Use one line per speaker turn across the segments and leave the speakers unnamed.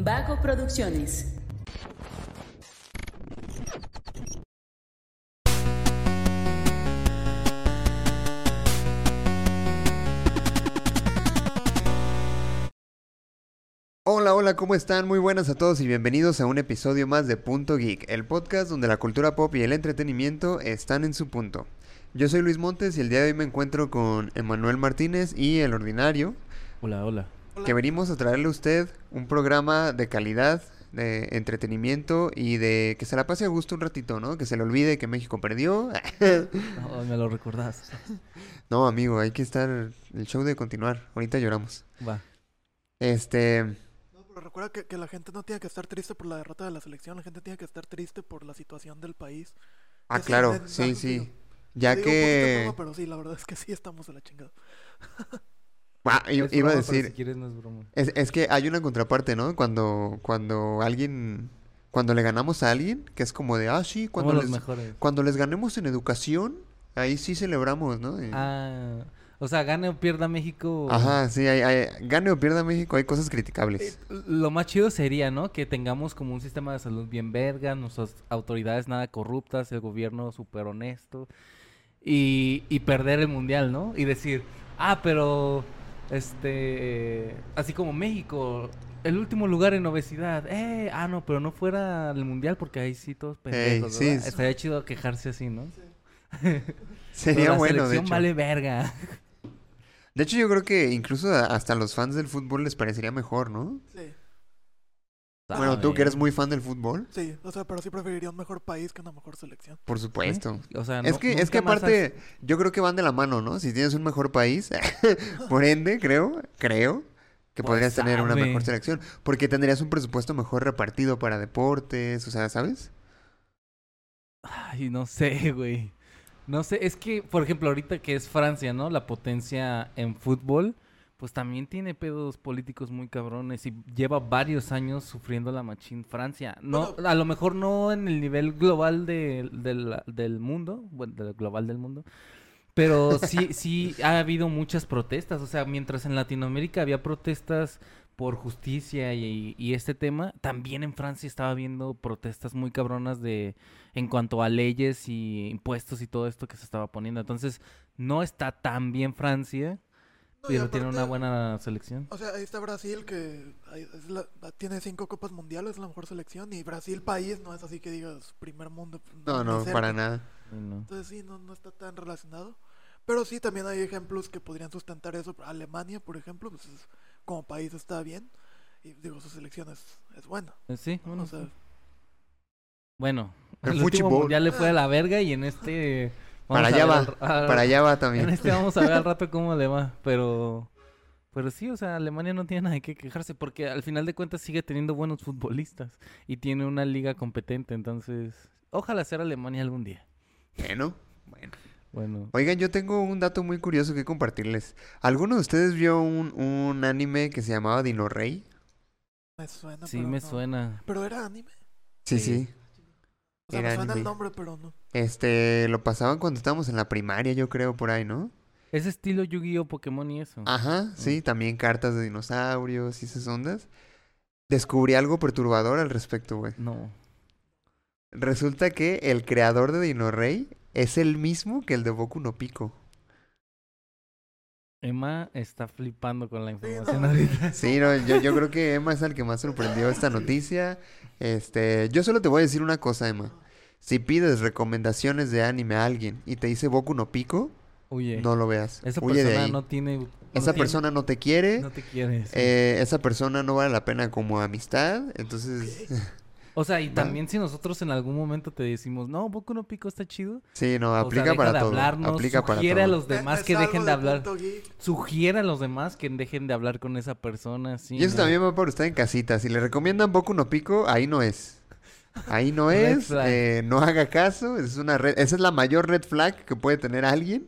Vago Producciones.
Hola, hola, ¿cómo están? Muy buenas a todos y bienvenidos a un episodio más de Punto Geek, el podcast donde la cultura pop y el entretenimiento están en su punto. Yo soy Luis Montes y el día de hoy me encuentro con Emanuel Martínez y El Ordinario,
Hola, hola.
Que venimos a traerle a usted un programa de calidad, de entretenimiento y de que se la pase a gusto un ratito, ¿no? Que se le olvide que México perdió.
No, me lo recordás.
no, amigo, hay que estar, el show de continuar, ahorita lloramos.
Va.
Este,
No, pero recuerda que, que la gente no tiene que estar triste por la derrota de la selección, la gente tiene que estar triste por la situación del país.
ah, claro, sí, sí.
yo-
Ya
Digo
que...
broma, pero sí, la verdad es que sí estamos de la chingada.
Ah,
Es
iba a
broma,
decir,
Si quieres, no es broma.
Es, es que hay una contraparte, ¿no? Cuando, cuando alguien, cuando le ganamos a alguien, que es como de, ah, sí, cuando les, cuando les ganemos en educación, ahí sí celebramos, ¿no? Y-
Ah, o sea, gane o pierda México.
Ajá, sí, hay, hay- gane o pierda México, hay cosas criticables.
Lo más chido sería, ¿no? Que tengamos como un sistema de salud bien verga, nuestras autoridades nada corruptas, el gobierno súper honesto. Y, y perder el mundial, ¿no? Y decir, ah, pero. Este. Así como México, el último lugar en obesidad. Eh, ah, no, pero no fuera el mundial porque ahí sí todos pendejos. Estaría chido quejarse así, ¿no?
Sería
la
bueno, de hecho.
vale verga.
De hecho, yo creo que incluso hasta a los fans del fútbol les parecería mejor, ¿no?
Sí,
Bueno, tú que eres muy fan del fútbol,
sí, o sea, pero sí preferiría un mejor país que una mejor selección.
por supuesto.
O sea,
Es que, es que aparte, yo creo que van de la mano, ¿no? Si tienes un mejor país, por ende, creo, creo que
Pues
podrías tener una mejor selección. Porque tendrías un presupuesto mejor repartido para deportes, o sea, ¿sabes?
Ay, no sé, güey. No sé, es que, por ejemplo, ahorita que es Francia, ¿no? La potencia en fútbol, pues también tiene pedos políticos muy cabrones y lleva varios años sufriendo la machín Francia. No,
Bueno.
a lo mejor no en el nivel global de- del- del mundo, bueno, del global del mundo, pero sí, sí ha habido muchas protestas. O sea, mientras en Latinoamérica había protestas por justicia y, y este tema, también en Francia estaba habiendo protestas muy cabronas de en cuanto a leyes y impuestos y todo esto que se estaba poniendo. Entonces, no está tan bien Francia,
No, y
pero tiene una buena selección.
O sea, ahí está Brasil que es la- tiene cinco copas mundiales, es la mejor selección, y Brasil país no es así que digas primer mundo.
No,
ni
no,
cerca.
para nada.
Sí, no.
Entonces sí, no, no está tan relacionado. Pero sí, también hay ejemplos que podrían sustentar eso. Alemania, por ejemplo, pues es- como país está bien. Y digo, su selección es, es buena.
Eh, Sí, bueno,
o sea,
sí. Bueno,
El
el último
fútbol.
mundial le fue a la verga y en este... vamos
Para allá va,
al-
para allá va
En
también.
este vamos a ver al rato cómo le va, pero... Pero sí, o sea, Alemania no tiene nada de qué quejarse porque al final de cuentas sigue teniendo buenos futbolistas y tiene una liga competente, entonces... Ojalá sea Alemania algún día.
Bueno, bueno.
Bueno,
Oigan, yo tengo un dato muy curioso que compartirles. ¿Alguno de ustedes vio un, un anime que se llamaba Dino Rey?
me suena.
sí
pero
me
no.
suena.
Pero era anime.
Sí,
Sí.
sí.
O sea,
Era
me suena el nombre, pero no.
Este, lo pasaban cuando estábamos en la primaria, yo creo, por ahí, ¿no?
Es estilo Yu-Gi-Oh, Pokémon y eso.
Ajá, sí, también cartas de dinosaurios y esas ondas. Descubrí algo perturbador al respecto, güey.
No.
Resulta que el creador de Dino Rey es el mismo que el de Boku no Pico.
Emma está flipando con la
Sí,
información
no.
ahorita.
Sí, no, yo, yo creo que Emma es el que más sorprendió esta noticia. Este, yo solo te voy a decir una cosa, Emma. Si pides recomendaciones de anime a alguien y te dice Boku no Pico, no lo veas.
esa
Huye de
persona
ahí.
no tiene...
Esa persona no te quiere.
No te quiere. sí.
eh, esa persona no vale la pena como amistad. Entonces,
O sea, y también si nosotros en algún momento te decimos, no, Boku no Pico está chido.
sí, no,
o sea,
aplica
deja
para
de
todo.
hablarnos,
Aplica para
sugiere a los demás que dejen de hablar. Sugiere a los demás que dejen de hablar con esa persona. Sí,
Y eso
no.
también va para usted en casita. Si le recomiendan Boku no Pico, ahí no es. Ahí no es. eh, no haga caso. Es una red, esa es la mayor red flag que puede tener alguien.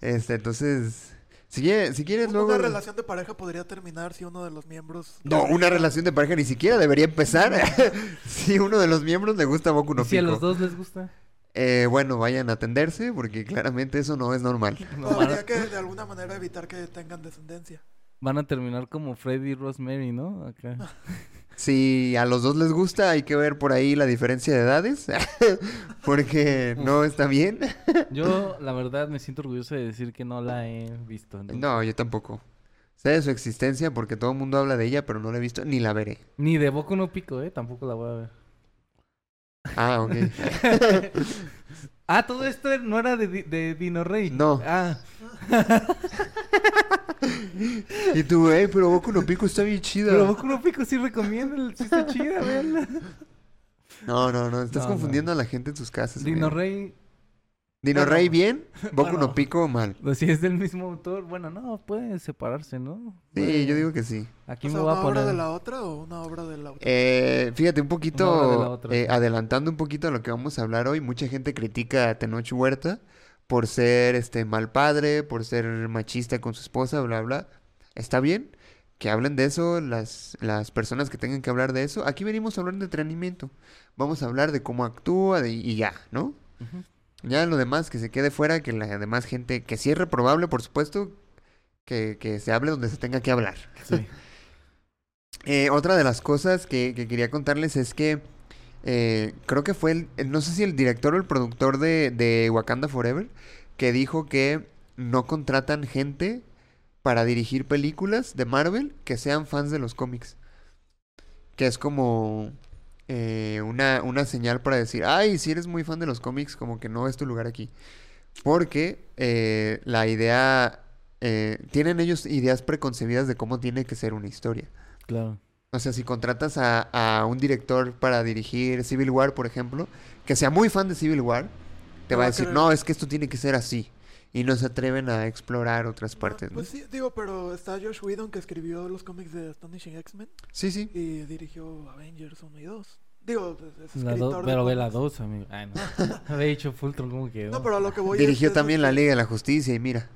Este, entonces, si, quiere- si quieres
Una
luego...
relación de pareja podría terminar si uno de los miembros.
No, una relación de pareja ni siquiera debería empezar si uno de los miembros le gusta Boku
¿Y
no
si a los dos les gusta.
Eh, bueno, vayan a atenderse porque claramente eso no es normal.
No,
que de alguna manera evitar que tengan descendencia.
Van a terminar como Freddy y Rosemary, ¿no? Acá.
Si a los dos les gusta, hay que ver por ahí la diferencia de edades. Porque no está bien.
Yo, la verdad, me siento orgulloso de decir que no la he visto. ¿no?
No, yo tampoco. Sé de su existencia porque todo el mundo habla de ella, pero no la he visto ni la veré.
Ni de Boku no Pico, ¿eh? Tampoco la voy a ver.
Ah, ok.
ah, todo esto no era de, de Dino Rey.
No.
Ah,
Y tú, ey, pero Boku no Pico está bien chida.
pero Boku no Pico sí recomiendo, sí está chida, véanla.
No, no, no. Estás
No, no.
confundiendo a la gente en sus casas.
Dino
güey.
Rey,
Dino
Bueno.
Rey bien, Boku
Bueno.
no Pico mal.
pues si es del mismo autor, bueno, no, puede separarse, ¿no?
Sí,
Bueno,
yo digo que sí.
Aquí
O
me
sea,
voy
¿una
a poner...
obra de la otra o una obra de la otra?
Eh, fíjate, un
Una obra de la
poquito,
otra,
eh, adelantando un poquito a lo que vamos a hablar hoy, mucha gente critica a Tenoch Huerta por ser este mal padre, por ser machista con su esposa, bla, bla. Está bien que hablen de eso las, las personas que tengan que hablar de eso. Aquí venimos a hablar de entrenamiento. Vamos a hablar de cómo actúa de- y ya, ¿no? Ya lo demás que se quede fuera, que la demás gente, que sí es reprobable, por supuesto, que, que se hable donde se tenga que hablar.
Sí.
Eh, otra de las cosas que, que quería contarles es que eh, creo que fue el, no sé si el director o el productor de, de Wakanda Forever, que dijo que no contratan gente para dirigir películas de Marvel que sean fans de los cómics. Que es como eh, una, una señal para decir, ay, si eres muy fan de los cómics, como que no es tu lugar aquí. Porque eh, la idea, eh, tienen ellos ideas preconcebidas de cómo tiene que ser una historia.
Claro.
O sea, si contratas a, a un director para dirigir Civil War, por ejemplo, que sea muy fan de Civil War, te
No
va a decir, no, es que esto tiene que ser así. Y no se atreven a explorar otras partes, ¿no?
Pues sí, digo, pero está Josh Whedon que escribió los cómics de Astonishing X-Men
Sí, sí.
y dirigió Avengers 1 y 2. Digo, es
La do- pero ve la
cómics.
2, amigo. Ay, no. Había dicho Fultron, ¿cómo quedó?
No, pero a lo que voy
Dirigió
es, es
también la Liga de la Justicia y mira.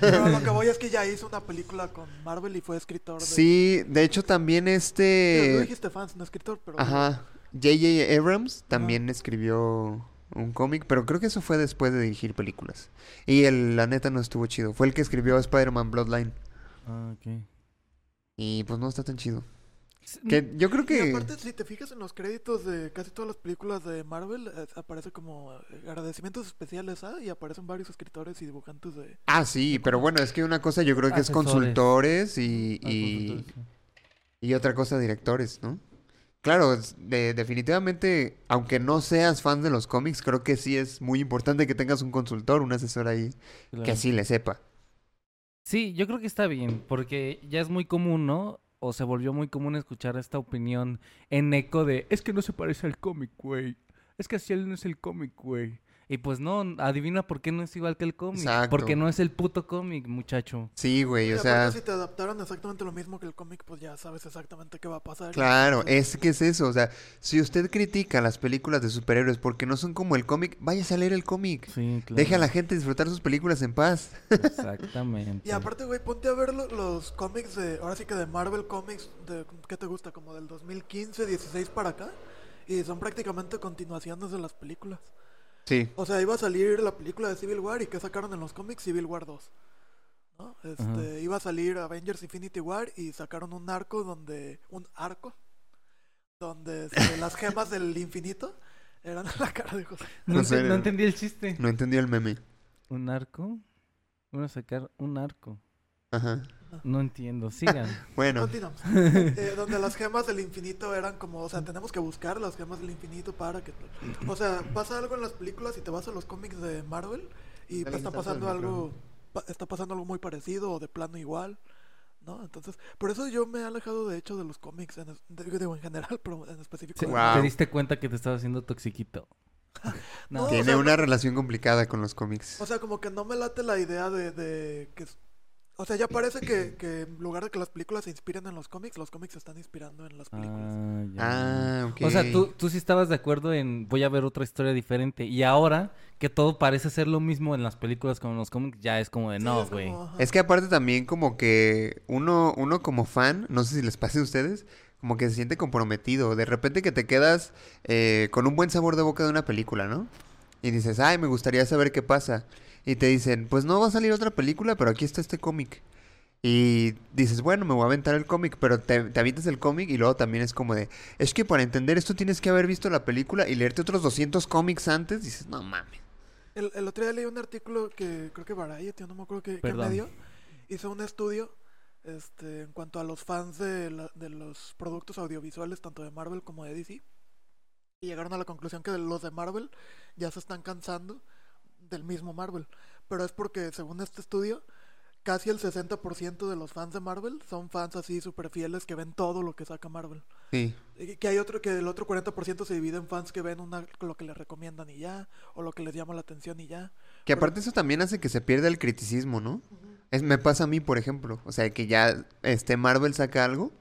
Pero lo que voy es que ya hizo una película con Marvel y fue escritor de...
Sí, de hecho también
Digo, tú
este...
dijiste fans, no escritor, pero...
Ajá. J.J. Abrams también escribió un cómic, pero creo que eso fue después de dirigir películas. Y el, la neta no estuvo chido. Fue el que escribió Spider-Man Bloodline.
Ah, ok.
Y pues no está tan chido. Que yo creo
Y
que...
aparte, si te fijas en los créditos de casi todas las películas de Marvel, eh, aparece como eh, agradecimientos especiales, ¿ah? Y aparecen varios escritores y dibujantes de...
Ah, sí, pero bueno, es que una cosa yo creo que es consultores y,
Ah,
y,
consultores, sí.
y otra cosa directores, ¿no? Claro, de- definitivamente, aunque no seas fan de los cómics, creo que sí es muy importante que tengas un consultor, un asesor ahí, que
Claro.
sí le sepa.
Sí, yo creo que está bien, porque ya es muy común, ¿no? O se volvió muy común escuchar esta opinión en eco de, es que no se parece al cómic, güey. Es que así él no es el cómic, güey. Y pues no, adivina por qué no es igual que el cómic.
Exacto.
Porque no es el puto cómic, muchacho.
Sí, güey, o sea,
si te adaptaron exactamente lo mismo que el cómic, pues ya sabes exactamente qué va a pasar.
claro, es que es eso, o sea, si usted critica las películas de superhéroes porque no son como el cómic, váyase a leer el cómic.
Sí, claro.
Deja a la gente disfrutar sus películas en paz.
Exactamente.
Y aparte, güey, ponte a ver lo- los cómics de, ahora sí que de Marvel Comics, de, ¿qué te gusta? Como del 2015, 16 para acá. Y son prácticamente continuaciones de las películas.
Sí.
O sea, iba a salir la película de Civil War y ¿qué sacaron en los cómics? Civil War 2. ¿no? Este, iba a salir Avengers Infinity War y sacaron un arco donde, un arco, donde este, las gemas del infinito eran la cara de José.
No,
No
ente-
sé.
no entendí el chiste.
No entendió el meme.
¿Un arco? Van a sacar un arco.
Ajá.
No entiendo. Sigan.
Bueno,
Continuamos. Eh, donde las gemas del infinito eran como, o sea, tenemos que buscar las gemas del infinito para que... O sea, pasa algo en las películas y te vas a los cómics de Marvel y
Dale
está pasando
al
algo, pa- está pasando algo muy parecido o de plano igual, ¿no? Entonces, por eso yo me he alejado de hecho de los cómics, en, es- de- digo en general, pero en específico.
Sí,
de-
Wow.
Te diste cuenta que te estaba haciendo toxiquito.
No, o
tiene
sea,
una relación complicada con los cómics.
O sea, como que no me late la idea de, de que... es- O sea, ya parece que, que en lugar de que las películas se inspiren en los cómics, los cómics se están inspirando en las películas.
Ah, ya.
Ah, ok.
O sea, tú, tú sí estabas de acuerdo en voy a ver otra historia diferente. Y ahora que todo parece ser lo mismo en las películas como en los cómics, ya es como de
Sí,
no,
es
güey.
como, ajá.
Es que aparte también como que uno, uno como fan, no sé si les pase a ustedes, como que se siente comprometido. De repente que te quedas eh, con un buen sabor de boca de una película, ¿no? Y dices, ay, me gustaría saber qué pasa. Y te dicen, pues no va a salir otra película, pero aquí está este cómic. Y dices, bueno, me voy a aventar el cómic, pero te, te avientas el cómic y luego también es como de, es que para entender esto tienes que haber visto la película y leerte otros 200 cómics antes. Dices, no mames.
El, el otro día leí un artículo que creo que Variety, no me acuerdo qué, medio, hizo un estudio este, en cuanto a los fans de, la- de los productos audiovisuales, tanto de Marvel como de DC. Y llegaron a la conclusión que los de Marvel ya se están cansando del mismo Marvel. Pero es porque, según este estudio, casi el 60% de los fans de Marvel son fans así súper fieles que ven todo lo que saca Marvel.
Sí.
Que hay otro que el otro 40% se divide en fans que ven una, lo que les recomiendan y ya, o lo que les llama la atención y ya.
Que aparte eso también hace que se pierda el criticismo, ¿no? Es, me pasa a mí, por ejemplo. O sea, que ya este Marvel saca algo.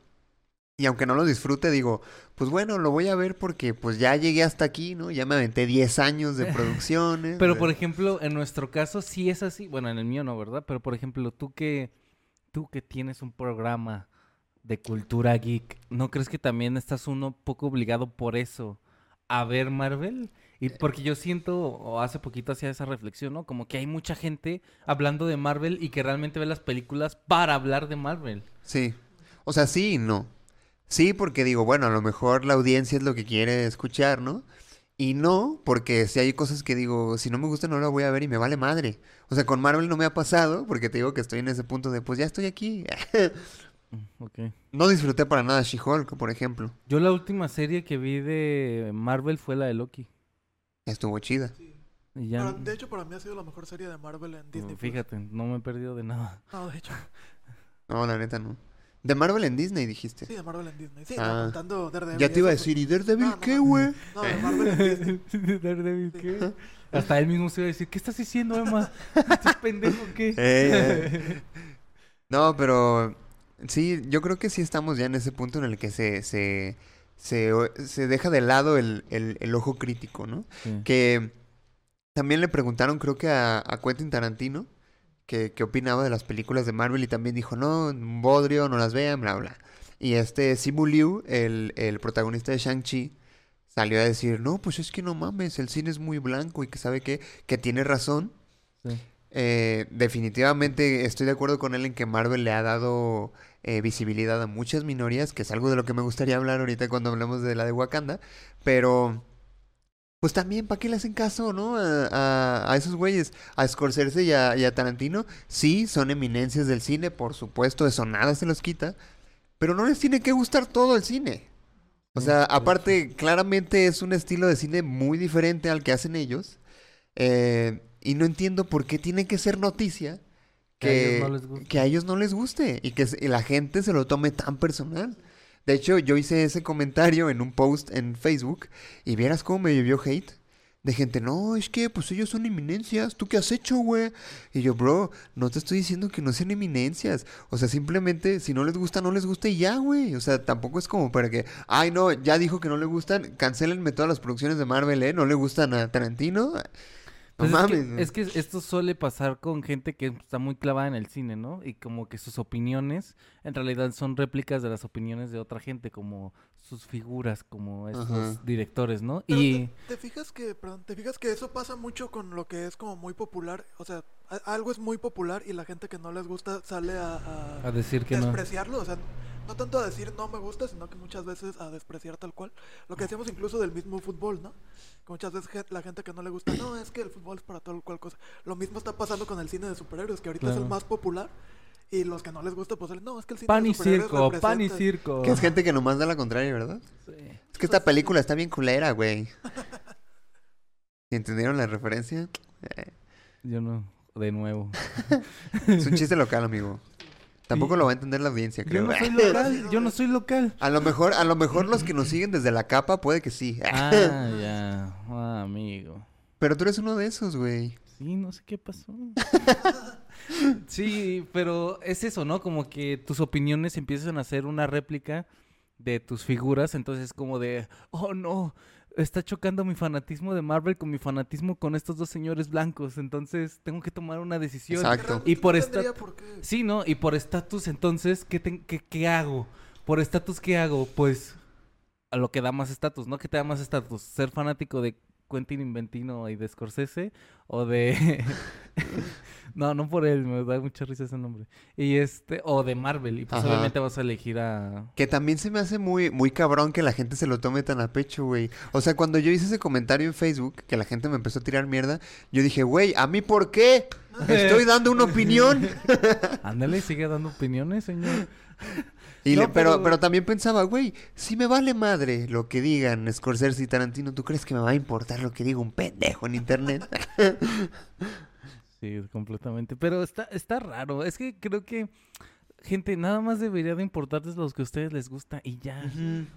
Y aunque no lo disfrute, digo, pues bueno, lo voy a ver porque pues ya llegué hasta aquí, ¿no? Ya me aventé 10 años de producciones.
Pero por ejemplo, en nuestro caso sí es así. Bueno, en el mío no, ¿verdad? Pero por ejemplo, tú que tú que tienes un programa de cultura geek, ¿no crees que también estás uno poco obligado por eso a ver Marvel? Y porque yo siento, o hace poquito hacía esa reflexión, ¿no? Como que hay mucha gente hablando de Marvel y que realmente ve las películas para hablar de Marvel.
Sí. O sea, sí y no. Sí, porque digo, bueno, a lo mejor la audiencia es lo que quiere escuchar, ¿no? Y no, porque si hay cosas que digo, si no me gusta no la voy a ver y me vale madre. O sea, con Marvel no me ha pasado, porque te digo que estoy en ese punto de, pues ya estoy aquí.
Mm, Ok.
no disfruté para nada She-Hulk, por ejemplo.
Yo la última serie que vi de Marvel fue la de Loki.
Estuvo chida.
Y ya,
Pero, de hecho, para mí ha sido la mejor serie de Marvel en Disney. Plus.
fíjate, no me he perdido de nada.
No, de hecho.
No, la neta no. De Marvel en Disney, dijiste.
Sí, de Marvel en Disney. Sí,
Ah.
no, contando Daredevil.
ya te iba a decir, ¿y Daredevil
No, no,
qué, güey?
No, de Marvel en Disney.
Daredevil, ¿qué? Hasta él mismo se iba a decir, ¿qué estás diciendo, Emma? ¿Estás pendejo qué?
Eh, eh. No, pero sí, yo creo que sí estamos ya en ese punto en el que se, se, se, se deja de lado el, el- el ojo crítico, ¿no?
Sí.
Que también le preguntaron, creo que a, a Quentin Tarantino, que, que opinaba de las películas de Marvel y también dijo, no, bodrio, no las vean, bla, bla. Y este Simu Liu, el, el protagonista de Shang-Chi, salió a decir, no, pues es que no mames, el cine es muy blanco y que sabe qué, que tiene razón.
Sí.
Eh, definitivamente estoy de acuerdo con él en que Marvel le ha dado eh, visibilidad a muchas minorías, que es algo de lo que me gustaría hablar ahorita cuando hablamos de la de Wakanda, pero pues también, ¿para qué le hacen caso, no? A, a- a esos güeyes, a Scorsese y a, y a Tarantino, sí, son eminencias del cine, por supuesto, eso nada se los quita, pero no les tiene que gustar todo el cine. O sea, aparte, claramente es un estilo de cine muy diferente al que hacen ellos. eh, y no entiendo por qué tiene que ser noticia
Que a ellos
que,
no les guste.
que a ellos no les guste y que la gente se lo tome tan personal. De hecho, yo hice ese comentario en un post en Facebook y vieras cómo me llovió hate. De gente, no, es que pues ellos son eminencias, ¿tú qué has hecho, güey? Y yo, bro, no te estoy diciendo que no sean eminencias. O sea, simplemente, si no les gusta, no les gusta y ya, güey. O sea, tampoco es como para que, ay, no, ya dijo que no le gustan, cancelenme todas las producciones de Marvel, ¿eh? ¿No le gustan a Tarantino? No
Pues
mames.
es, que, es que esto suele pasar con gente que está muy clavada en el cine, ¿no? Y como que sus opiniones en realidad son réplicas de las opiniones de otra gente, como sus figuras, como estos
Ajá.
directores, ¿no?
Pero
Y
te, te fijas que, perdón, te fijas que eso pasa mucho con lo que es como muy popular, o sea, a- algo es muy popular y la gente que no les gusta sale a, a
a decir que no.
despreciarlo, o sea, no tanto a decir no me gusta, sino que muchas veces a despreciar tal cual. Lo que decíamos incluso del mismo fútbol, ¿no? Que muchas veces la gente que no le gusta, no, es que el fútbol es para tal cual cosa. Lo mismo está pasando con el cine de superhéroes, que ahorita es
Claro.
el más popular. Y los que no les gusta, pues, no, es que el cine
Pan
de
y
superhéroes
circo, pan y circo.
Que es gente que nomás da la contraria, ¿verdad?
Sí.
Es que esta película está bien culera, güey. ¿Sí ¿Entendieron la referencia?
Yo no, de nuevo.
es un chiste local, amigo. Tampoco lo va a entender la audiencia,
Yo
creo.
no soy local, yo no soy local.
A lo mejor, a lo mejor los que nos siguen desde la capa puede que sí.
Ah, ya, ah, amigo.
Pero tú eres uno de esos, güey.
Sí, no sé qué pasó. sí, pero es eso, ¿no? Como que tus opiniones empiezan a ser una réplica de tus figuras, entonces es como de, oh no, está chocando mi fanatismo de Marvel con mi fanatismo con estos dos señores blancos, entonces tengo que tomar una decisión.
Exacto.
Y por
no
esta-
tendría por qué.
Sí, ¿no? Y por estatus, entonces, ¿qué, ten- qué, qué hago? Por estatus, ¿qué hago? Pues a lo que da más estatus, ¿no? ¿Qué te da más estatus? Ser fanático de Quentin Inventino y de Scorsese o de no, no por él, me da mucha risa ese nombre. Y este o de Marvel y pues
Ajá.
obviamente vas a elegir a
Que también se me hace muy, muy cabrón que la gente se lo tome tan a pecho, güey. O sea, cuando yo hice ese comentario en Facebook, que la gente me empezó a tirar mierda, yo dije, güey, ¿a mí por qué? Estoy dando una opinión.
Ándale, sigue dando opiniones, señor.
Y
No,
le- pero,
pero-
pero también pensaba, güey, si me vale madre lo que digan Scorsese y Tarantino, ¿tú crees que me va a importar lo que diga un pendejo en internet?
Sí, completamente. Pero está, está raro. Es que creo que, gente, nada más debería de importarles los que a ustedes les gusta y ya.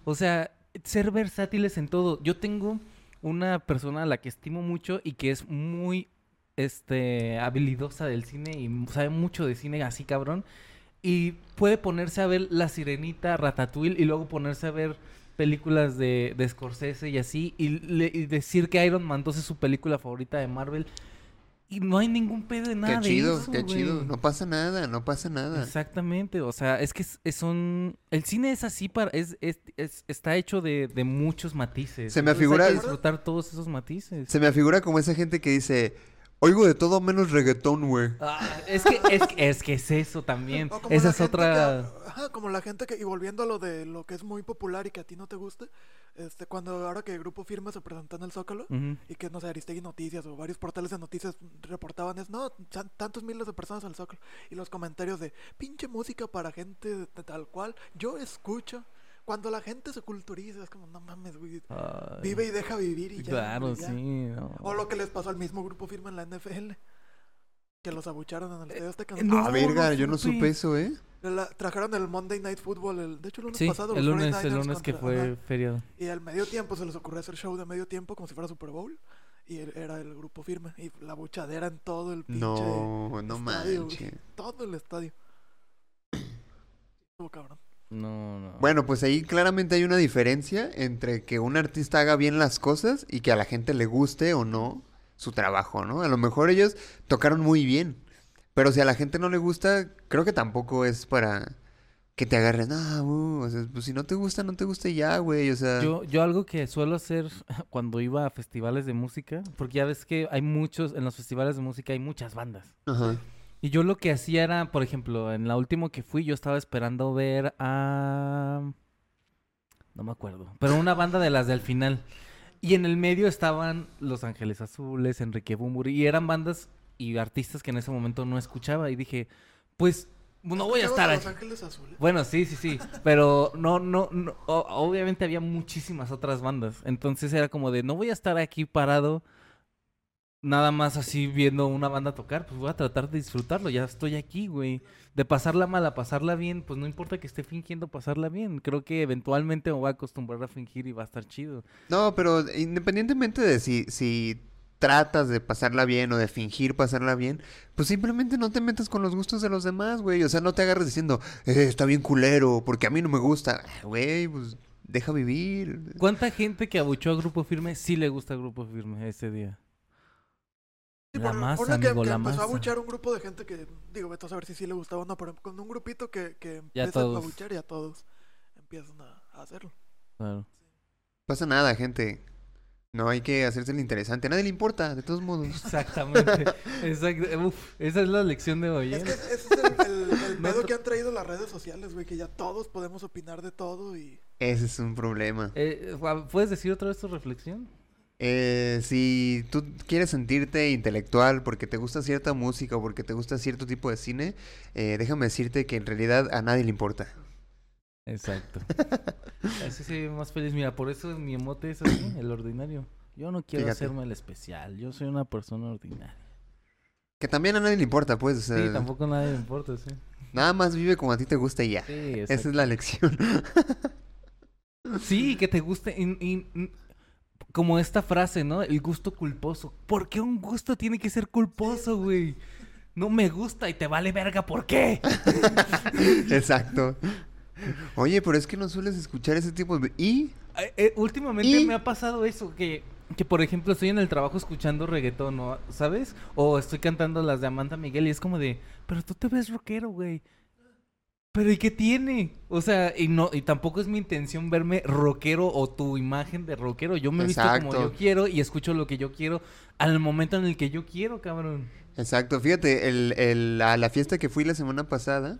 O sea, ser versátiles en todo. Yo tengo una persona a la que estimo mucho y que es muy este habilidosa del cine y sabe mucho de cine así cabrón y puede ponerse a ver La Sirenita, Ratatouille y luego ponerse a ver películas de, de Scorsese y así y, le- y decir que Iron Man 2 es su película favorita de Marvel y no hay ningún pedo de nada
qué
de
chido,
eso,
qué chido. No pasa nada, no pasa nada.
Exactamente, o sea, es que es, es un... El cine es así para... Es, es, es- está hecho de, de muchos matices.
Se me afigura-
disfrutar todos esos matices.
Se me afigura como esa gente que dice, oigo de todo menos reggaetón, güey.
Ah, es, que, es, que- es que es eso también. Esa es otra...
que- ajá, como la gente que, y volviendo a lo de lo que es muy popular y que a ti no te guste, este, cuando ahora que el Grupo Firme se presentó en el Zócalo, y que, no sé, Aristegui Noticias o varios portales de noticias reportaban es, no, tan- tantos miles de personas al Zócalo. Y los comentarios de, pinche música para gente de, de tal cual, yo escucho. Cuando la gente se culturiza, es como, no mames, güey,
Ay,
vive y deja vivir y ya.
Claro,
güey, ya".
sí. no.
O lo que les pasó al mismo Grupo Firme en la NFL. Que los abucharon en el Estadio Azteca.
eh, no,
ah, verga, yo no
supe.
eso, ¿eh?
La- trajeron el Monday Night Football, el, de hecho el lunes
Sí,
pasado.
el lunes, el
49ers
lunes que fue
ajá.
feriado.
Y al medio tiempo se les ocurrió hacer show de medio tiempo como si fuera Super Bowl. Y er- era el grupo firme. Y la buchadera en todo el pinche.
No, no
estadio, güey.
manches.
Todo el estadio. Estuvo cabrón.
No, no.
Bueno, pues ahí claramente hay una diferencia entre que un artista haga bien las cosas y que a la gente le guste o no su trabajo, ¿no? A lo mejor ellos tocaron muy bien, pero si a la gente no le gusta, creo que tampoco es para que te agarren, ah, uh", o sea, pues si no te gusta, no te gusta ya, güey, o sea,
Yo, yo algo que suelo hacer cuando iba a festivales de música, porque ya ves que hay muchos, en los festivales de música hay muchas bandas.
ajá,
Y yo lo que hacía era, por ejemplo, en la última que fui, yo estaba esperando ver a... No me acuerdo, pero una banda de las del final. Y en el medio estaban Los Ángeles Azules, Enrique Bumburi, y eran bandas y artistas que en ese momento no escuchaba. Y dije, pues no voy a estar
¿Escuchabas
aquí.
a Los Ángeles Azules.
Bueno, sí, sí, sí. Pero no, no, no. obviamente había muchísimas otras bandas. Entonces era como de, no voy a estar aquí parado nada más así viendo una banda tocar. Pues voy a tratar de disfrutarlo. Ya estoy aquí, güey. De pasarla mal a pasarla bien, pues no importa que esté fingiendo pasarla bien. Creo que eventualmente me voy a acostumbrar a fingir y va a estar chido.
no, pero independientemente de si, si tratas de pasarla bien o de fingir pasarla bien, pues simplemente no te metas con los gustos de los demás, güey, o sea, no te agarres diciendo, eh, está bien culero, porque a mí no me gusta, Ah, güey, pues deja vivir.
¿Cuánta gente que abuchó a Grupo Firme sí le gusta Grupo Firme ese día?
Sí,
La
por-
masa,
ponle que,
amigo,
que
la
empezó a
masa.
abuchar un grupo de gente que, digo, vete a saber si sí le gustaba o no, pero con un grupito que, que
Ya
empiezan a
todos.
abuchar y a todos empiezan a, a hacerlo.
Claro.
pasa nada, gente. No hay que hacerse el interesante. A nadie le importa, de todos modos.
Exactamente. Exacto. Uf, esa es la lección de hoy.
Es
¿eh?
que ese es el, el- el pedo que han traído las redes sociales, güey, que ya todos podemos opinar de todo y...
Ese es un problema.
Eh, ¿Puedes decir otra vez tu reflexión?
Eh, si tú quieres sentirte intelectual porque te gusta cierta música o porque te gusta cierto tipo de cine, eh, déjame decirte que en realidad a nadie le importa.
Exacto. Así se ve más feliz. Mira, por eso mi emote es así, el ordinario. Yo no quiero
Fíjate.
hacerme el especial. Yo soy una persona ordinaria.
Que también a nadie le importa, pues. o sea,
Sí, tampoco a nadie le importa, sí.
Nada más vive como a ti te gusta y ya.
Sí,
Esa es la lección.
Sí, que te guste. y- como esta frase, ¿no? El gusto culposo. ¿Por qué un gusto tiene que ser culposo, güey? No me gusta y te vale verga, ¿por qué?
Exacto. Oye, pero es que no sueles escuchar ese tipo de... ¿Y?
Eh, eh, últimamente
Y-
me ha pasado eso, que, que por ejemplo estoy en el trabajo escuchando reggaetón, ¿no? ¿sabes? O estoy cantando las de Amanda Miguel y es como de, pero tú te ves rockero, güey. Pero ¿y qué tiene? O sea, y no, y tampoco es mi intención verme rockero o tu imagen de rockero. Yo me visto como
Exacto.
yo quiero y escucho lo que yo quiero al momento en el que yo quiero, cabrón.
Exacto, fíjate, el, el- a la fiesta que fui la semana pasada,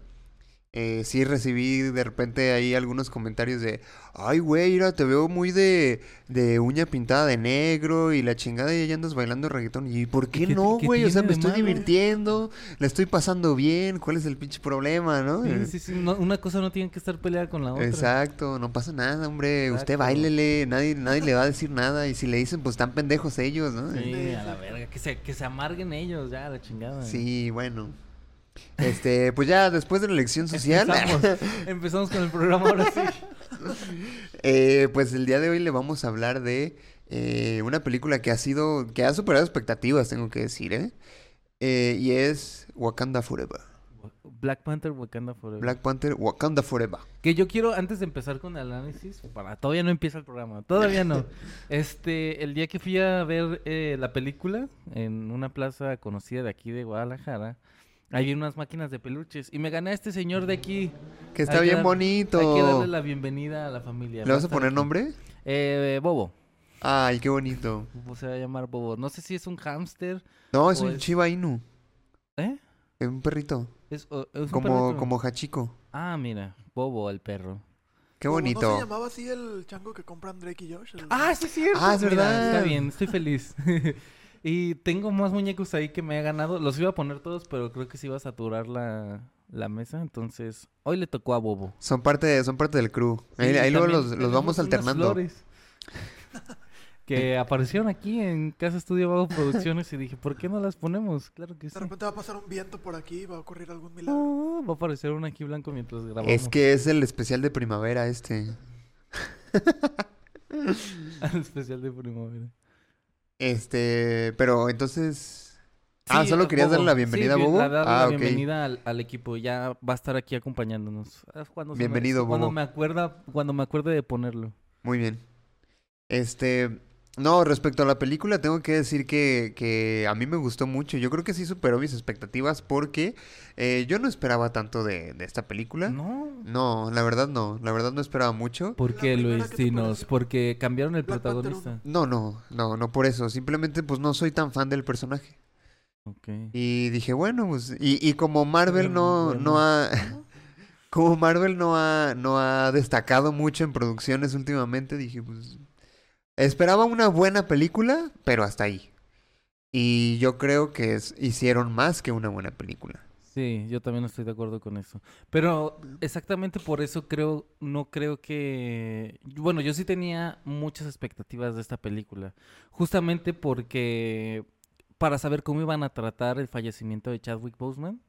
eh, sí recibí de repente ahí algunos comentarios de, ay, güey, mira, te veo muy de, de uña pintada de negro y la chingada y ya andas bailando reggaetón. ¿Y por qué
qué-
no, güey? O sea, me estoy
malo?
divirtiendo, la estoy pasando bien, ¿cuál es el pinche problema, no?
Sí, sí, sí. no- una cosa no tiene que estar peleada con la otra.
Exacto, no pasa nada, hombre. Usted bailele, nadie, nadie le va a decir nada. Y si le dicen, pues están pendejos ellos, ¿no?
Sí, a la verga. Que se, que se amarguen ellos, ya, la chingada.
Sí, bueno. Este, pues ya después de la elección social,
Empezamos, empezamos con el programa ahora sí.
eh, pues el día de hoy le vamos a hablar de eh, una película que ha sido, que ha superado expectativas, tengo que decir, ¿eh? Eh, y es Wakanda Forever.
Black Panther Wakanda Forever.
Black Panther, Wakanda Forever.
Que yo quiero, antes de empezar con el análisis, para todavía no empieza el programa, todavía no. Este, el día que fui a ver eh, la película en una plaza conocida de aquí de Guadalajara, hay unas máquinas de peluches y me gané a este señor de aquí.
Que está
Hay
bien
dar-
bonito.
Hay que darle la bienvenida a la familia.
¿Le
Va
vas a poner
aquí.
nombre?
Eh, Bobo.
Ay, qué bonito.
Bobo Se va a llamar Bobo. No sé si es un hámster.
No, es un
es-
Shiba Inu.
¿Eh?
Es un perrito.
Es, o- es un
Como,
perrito.
como Hachiko.
Ah, mira. Bobo, el perro.
Qué
¿Cómo
bonito.
¿No se llamaba así el chango que compran Drake y Josh? El-
Ah, sí, es cierto.
Ah, es
Mira,
verdad.
está bien, estoy feliz. y tengo más muñecos ahí que me he ganado. Los iba a poner todos, pero creo que se iba a saturar la, la mesa. Entonces, hoy le tocó a Bobo.
Son parte, son parte del crew. ahí
Sí,
ahí luego los, los vamos alternando.
flores que aparecieron aquí en Casa Estudio Bajo Producciones y dije, ¿por qué no las ponemos? Claro que sí.
De repente va a pasar un viento por aquí y va a ocurrir algún milagro.
Ah, va a aparecer uno aquí blanco mientras grabamos.
Es que es el especial de primavera este.
Al especial de primavera.
Este, pero entonces... ah, solo
eh,
querías darle la bienvenida
Sí,
a Bobo.
la- darle
ah,
la bienvenida al, al equipo. Ya va a estar aquí acompañándonos. Cuando me-
Bienvenido,
Cuando
Bobo.
me acuerda, cuando me acuerde de ponerlo.
Muy bien. Este, no, respecto a la película, tengo que decir que, que a mí me gustó mucho. Yo creo que sí superó mis expectativas porque eh, yo no esperaba tanto de, de esta película.
No.
No, la verdad no. La verdad no esperaba mucho.
¿Por qué, Luis?
¿qué te
Dinos. Porque cambiaron el protagonista.
No, no, no, no por eso. Simplemente pues no soy tan fan del personaje.
Ok.
Y dije, bueno, pues, y, y como Marvel
Bueno,
no,
bueno.
no ha, como Marvel no ha, no ha destacado mucho en producciones últimamente, dije, pues, esperaba una buena película, pero hasta ahí. Y yo creo que hicieron más que una buena película.
Sí, yo también estoy de acuerdo con eso. Pero exactamente por eso creo, no creo que... Bueno, yo sí tenía muchas expectativas de esta película. Justamente porque... Para saber cómo iban a tratar el fallecimiento de Chadwick Boseman.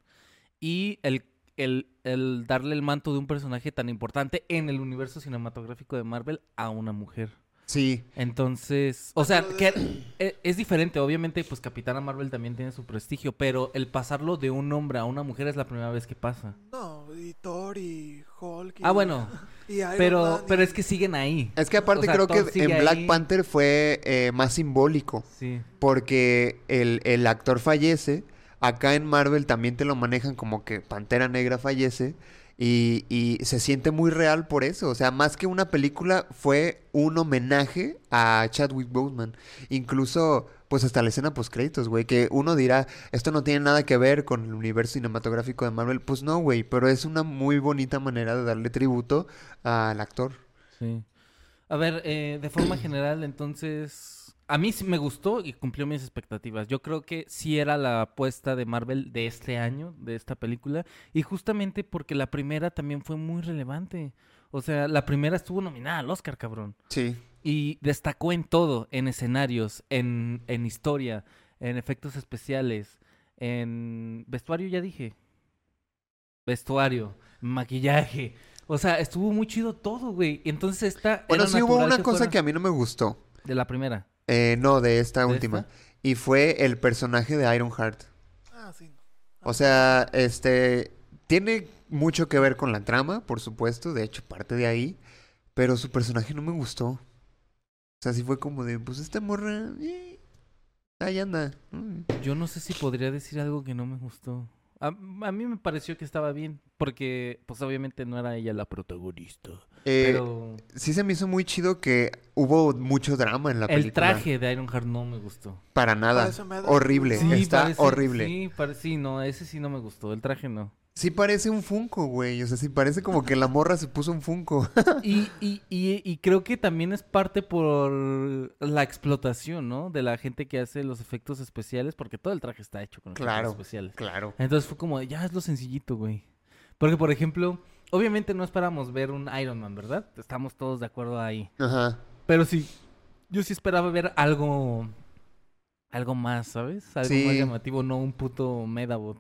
Y el, el, el darle el manto de un personaje tan importante en el universo cinematográfico de Marvel a una mujer.
Sí,
Entonces, o sea, que e- es diferente. Obviamente, pues Capitana Marvel también tiene su prestigio, pero el pasarlo de un hombre a una mujer es la primera vez que pasa.
No, y Thor y Hulk. Y,
Ah, bueno,
y Iron
pero,
Man y-
pero es que siguen ahí.
es que aparte
O sea,
creo
Thor
que en Black
ahí.
Panther fue eh, más simbólico.
Sí.
Porque el, el actor fallece. Acá en Marvel también te lo manejan como que Pantera Negra fallece. Y, y se siente muy real por eso. O sea, más que una película, fue un homenaje a Chadwick Boseman. Incluso, pues hasta la escena post créditos, güey. Que uno dirá, esto no tiene nada que ver con el universo cinematográfico de Marvel. Pues no, güey. Pero es una muy bonita manera de darle tributo al actor.
Sí. A ver, eh, de forma general, entonces, a mí sí me gustó y cumplió mis expectativas. Yo creo que sí era la apuesta de Marvel de este año, de esta película, y justamente porque la primera también fue muy relevante. O sea, la primera estuvo nominada al Oscar, cabrón.
Sí.
Y destacó en todo, en escenarios, en, en historia, en efectos especiales, en vestuario, ya dije. Vestuario, maquillaje. O sea, estuvo muy chido todo, güey. Y entonces esta...
Bueno,
era
sí hubo una cosa
fuera
que a mí no me gustó.
De la primera.
Eh, no, de esta
¿De
última.
esta?
Y fue el personaje de Ironheart.
Ah, sí.
O sea, este tiene mucho que ver con la trama, por supuesto, de hecho parte de ahí, pero su personaje no me gustó. O sea, sí fue como de, pues esta morra, eh, ahí anda. Mm.
Yo no sé si podría decir algo que no me gustó. A, a mí me pareció que estaba bien, porque pues obviamente no era ella la protagonista.
Eh,
pero
Sí se me hizo muy chido que hubo mucho drama en la película.
el traje de Ironheart no me gustó.
Para nada. Horrible.
Sí,
Está
parece-
horrible.
Sí, pare- sí, no, ese sí no me gustó, el traje no.
Sí parece un Funko, güey. O sea, sí parece como que la morra se puso un Funko.
Y, y, y, y creo que también es parte por la explotación, ¿no? De la gente que hace los efectos especiales, porque todo el traje está hecho con
Claro.
efectos especiales.
claro.
Entonces fue como, ya es lo sencillito, güey. Porque, por ejemplo, obviamente no esperamos ver un Iron Man, ¿verdad? Estamos todos de acuerdo ahí.
Ajá.
Pero sí, yo sí esperaba ver algo, algo más, ¿sabes? Algo
Sí.
más llamativo, no un puto Medabot.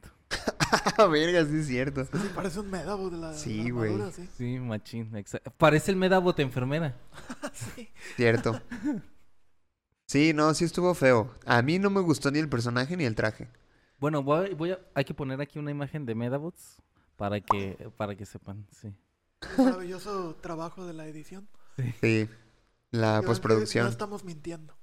Verga, sí es cierto.
Sí, parece un Medabot de la,
Sí, güey.
sí.
Sí, machín. exa- Parece el Medabot enfermera.
Sí.
Cierto. Sí, no, sí estuvo feo. A mí no me gustó ni el personaje ni el traje.
Bueno, voy, voy a, hay que poner aquí una imagen de Medabots para que, para que sepan, sí.
Un maravilloso trabajo de la edición.
Sí. La
que No
postproducción.
estamos mintiendo.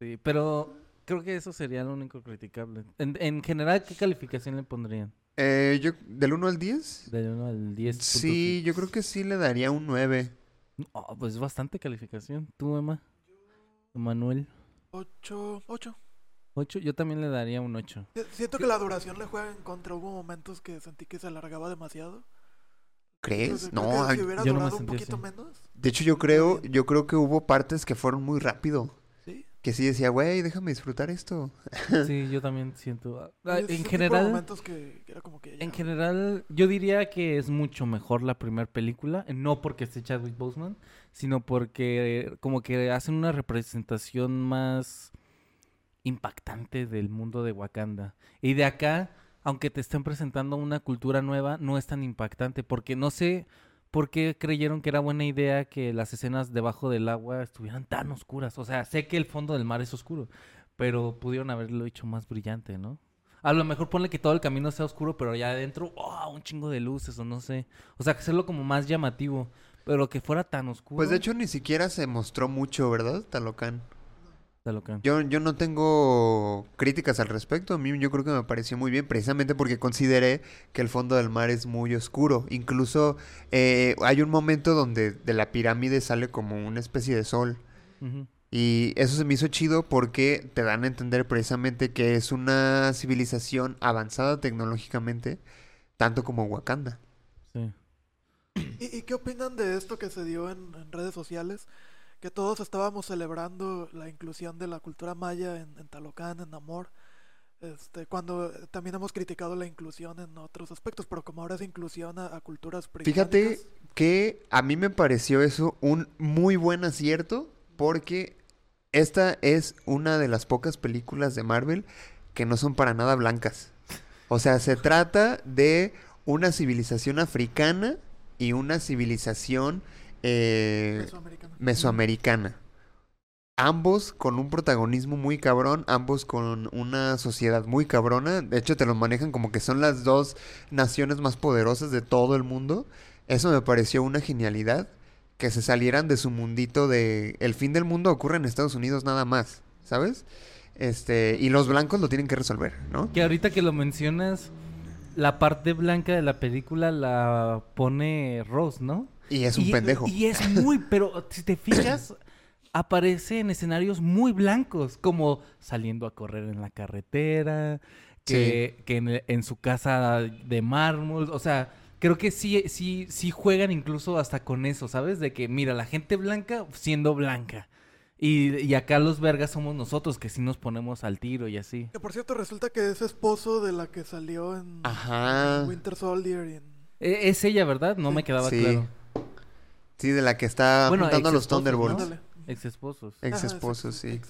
Sí, pero creo que eso sería lo único criticable. En, en general, ¿qué calificación le pondrían?
Eh, yo, ¿del 1 al 10?
Del 1 al 10.
Sí, yo creo que sí le daría un 9.
Oh, pues bastante calificación. ¿Tú, Emma? Manuel.
Ocho, ocho.
8, yo también le daría un 8.
Si- Siento que la duración le juega en contra. Hubo momentos que sentí que se alargaba demasiado.
¿Crees?
Entonces,
No,
creo que
ay,
si hubiera
yo no me
un
sentí
poquito
así.
menos,
de hecho yo creo, yo creo que hubo partes que fueron muy rápido. Que sí decía, güey, déjame disfrutar esto.
Sí, yo también siento. ah, en general,
momentos que, que era como que ya-
en general, yo diría que es mucho mejor la primera película, no porque esté Chadwick Boseman, sino porque como que hacen una representación más impactante del mundo de Wakanda. Y de acá, aunque te estén presentando una cultura nueva, no es tan impactante, porque no sé qué creyeron que era buena idea que las escenas debajo del agua estuvieran tan oscuras. O sea, sé que el fondo del mar es oscuro, pero pudieron haberlo hecho más brillante, ¿no? A lo mejor ponle que todo el camino sea oscuro, pero allá adentro, oh, un chingo de luces o no sé. O sea, hacerlo como más llamativo, pero que fuera tan oscuro.
Pues de hecho ni siquiera se mostró mucho, ¿verdad? Talocan. Yo, yo no tengo críticas al respecto. A mí yo creo que me pareció muy bien, precisamente porque consideré que el fondo del mar es muy oscuro. Incluso eh, hay un momento donde de la pirámide sale como una especie de sol. Y eso se me hizo chido porque te dan a entender precisamente que es una civilización avanzada tecnológicamente, tanto como Wakanda.
Sí.
¿Y, y qué opinan de esto que se dio en, en redes sociales? Que todos estábamos celebrando la inclusión de la cultura maya en, en Talocán, en Namor. Este, cuando eh, también hemos criticado la inclusión en otros aspectos, pero como ahora es inclusión a, a culturas
Fíjate que a mí me pareció eso un muy buen acierto porque esta es una de las pocas películas de Marvel que no son para nada blancas. O sea, se trata de una civilización africana y una civilización eh,
mesoamericana.
mesoamericana. Ambos con un protagonismo muy cabrón, ambos con una sociedad muy cabrona. De hecho, te lo manejan como que son las dos naciones más poderosas de todo el mundo. Eso me pareció una genialidad. Que se salieran de su mundito de... El fin del mundo ocurre en Estados Unidos nada más, ¿sabes? Este, y los blancos lo tienen que resolver, ¿no?
Que ahorita que lo mencionas, la parte blanca de la película la pone Rose, ¿no?
Y es un
y,
pendejo.
Y es muy, pero si te fijas, aparece en escenarios muy blancos, como saliendo a correr en la carretera, que, que en, en su casa de mármol, o sea, creo que sí, sí, sí juegan incluso hasta con eso, ¿sabes? De que, mira, la gente blanca siendo blanca. Y, y acá los vergas somos nosotros, que sí nos ponemos al tiro y así.
Que por cierto, resulta que es esposo de la que salió en
Ajá.
Winter Soldier y en...
E- Es ella, ¿verdad? No me quedaba
Sí.
claro.
Sí, de la que está
Bueno,
juntando a los. Thunderbolts.
Ex esposos.
Ex esposos, sí.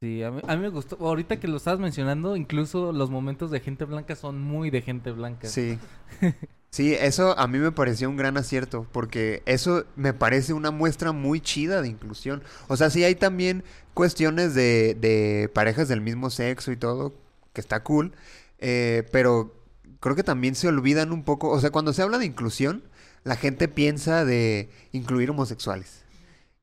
Sí,
a mí, a mí me gustó. Ahorita que lo estabas mencionando, incluso los momentos de gente blanca son muy de gente blanca.
Sí. Sí, eso a mí me pareció un gran acierto, porque eso me parece una muestra muy chida de inclusión. O sea, sí hay también cuestiones de, de parejas del mismo sexo y todo, que está cool, eh, pero creo que también se olvidan un poco, o sea, cuando se habla de inclusión, la gente piensa de incluir homosexuales.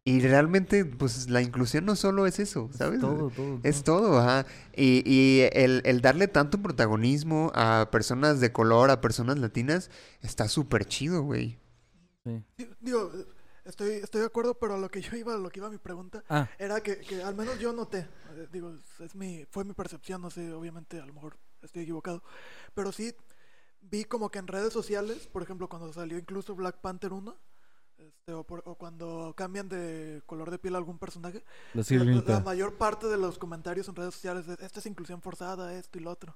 Y realmente, pues la inclusión no solo es eso, ¿sabes?
Todo, todo.
Es
todo.
todo, ajá. Y, y el, el darle tanto protagonismo a personas de color, a personas latinas, está súper chido, güey.
Sí.
Digo, estoy, estoy de acuerdo, pero a lo que yo iba, a lo que iba mi pregunta,
Ah,
era que, que al menos yo noté, eh, digo, es- es mi, fue mi percepción, no sé, obviamente a lo mejor estoy equivocado, pero sí vi como que en redes sociales, por ejemplo, cuando salió incluso Black Panther 1, este, o, por- o cuando cambian de color de piel a algún personaje,
la
mayor parte de los comentarios en redes sociales es, esta es inclusión forzada, esto y lo otro.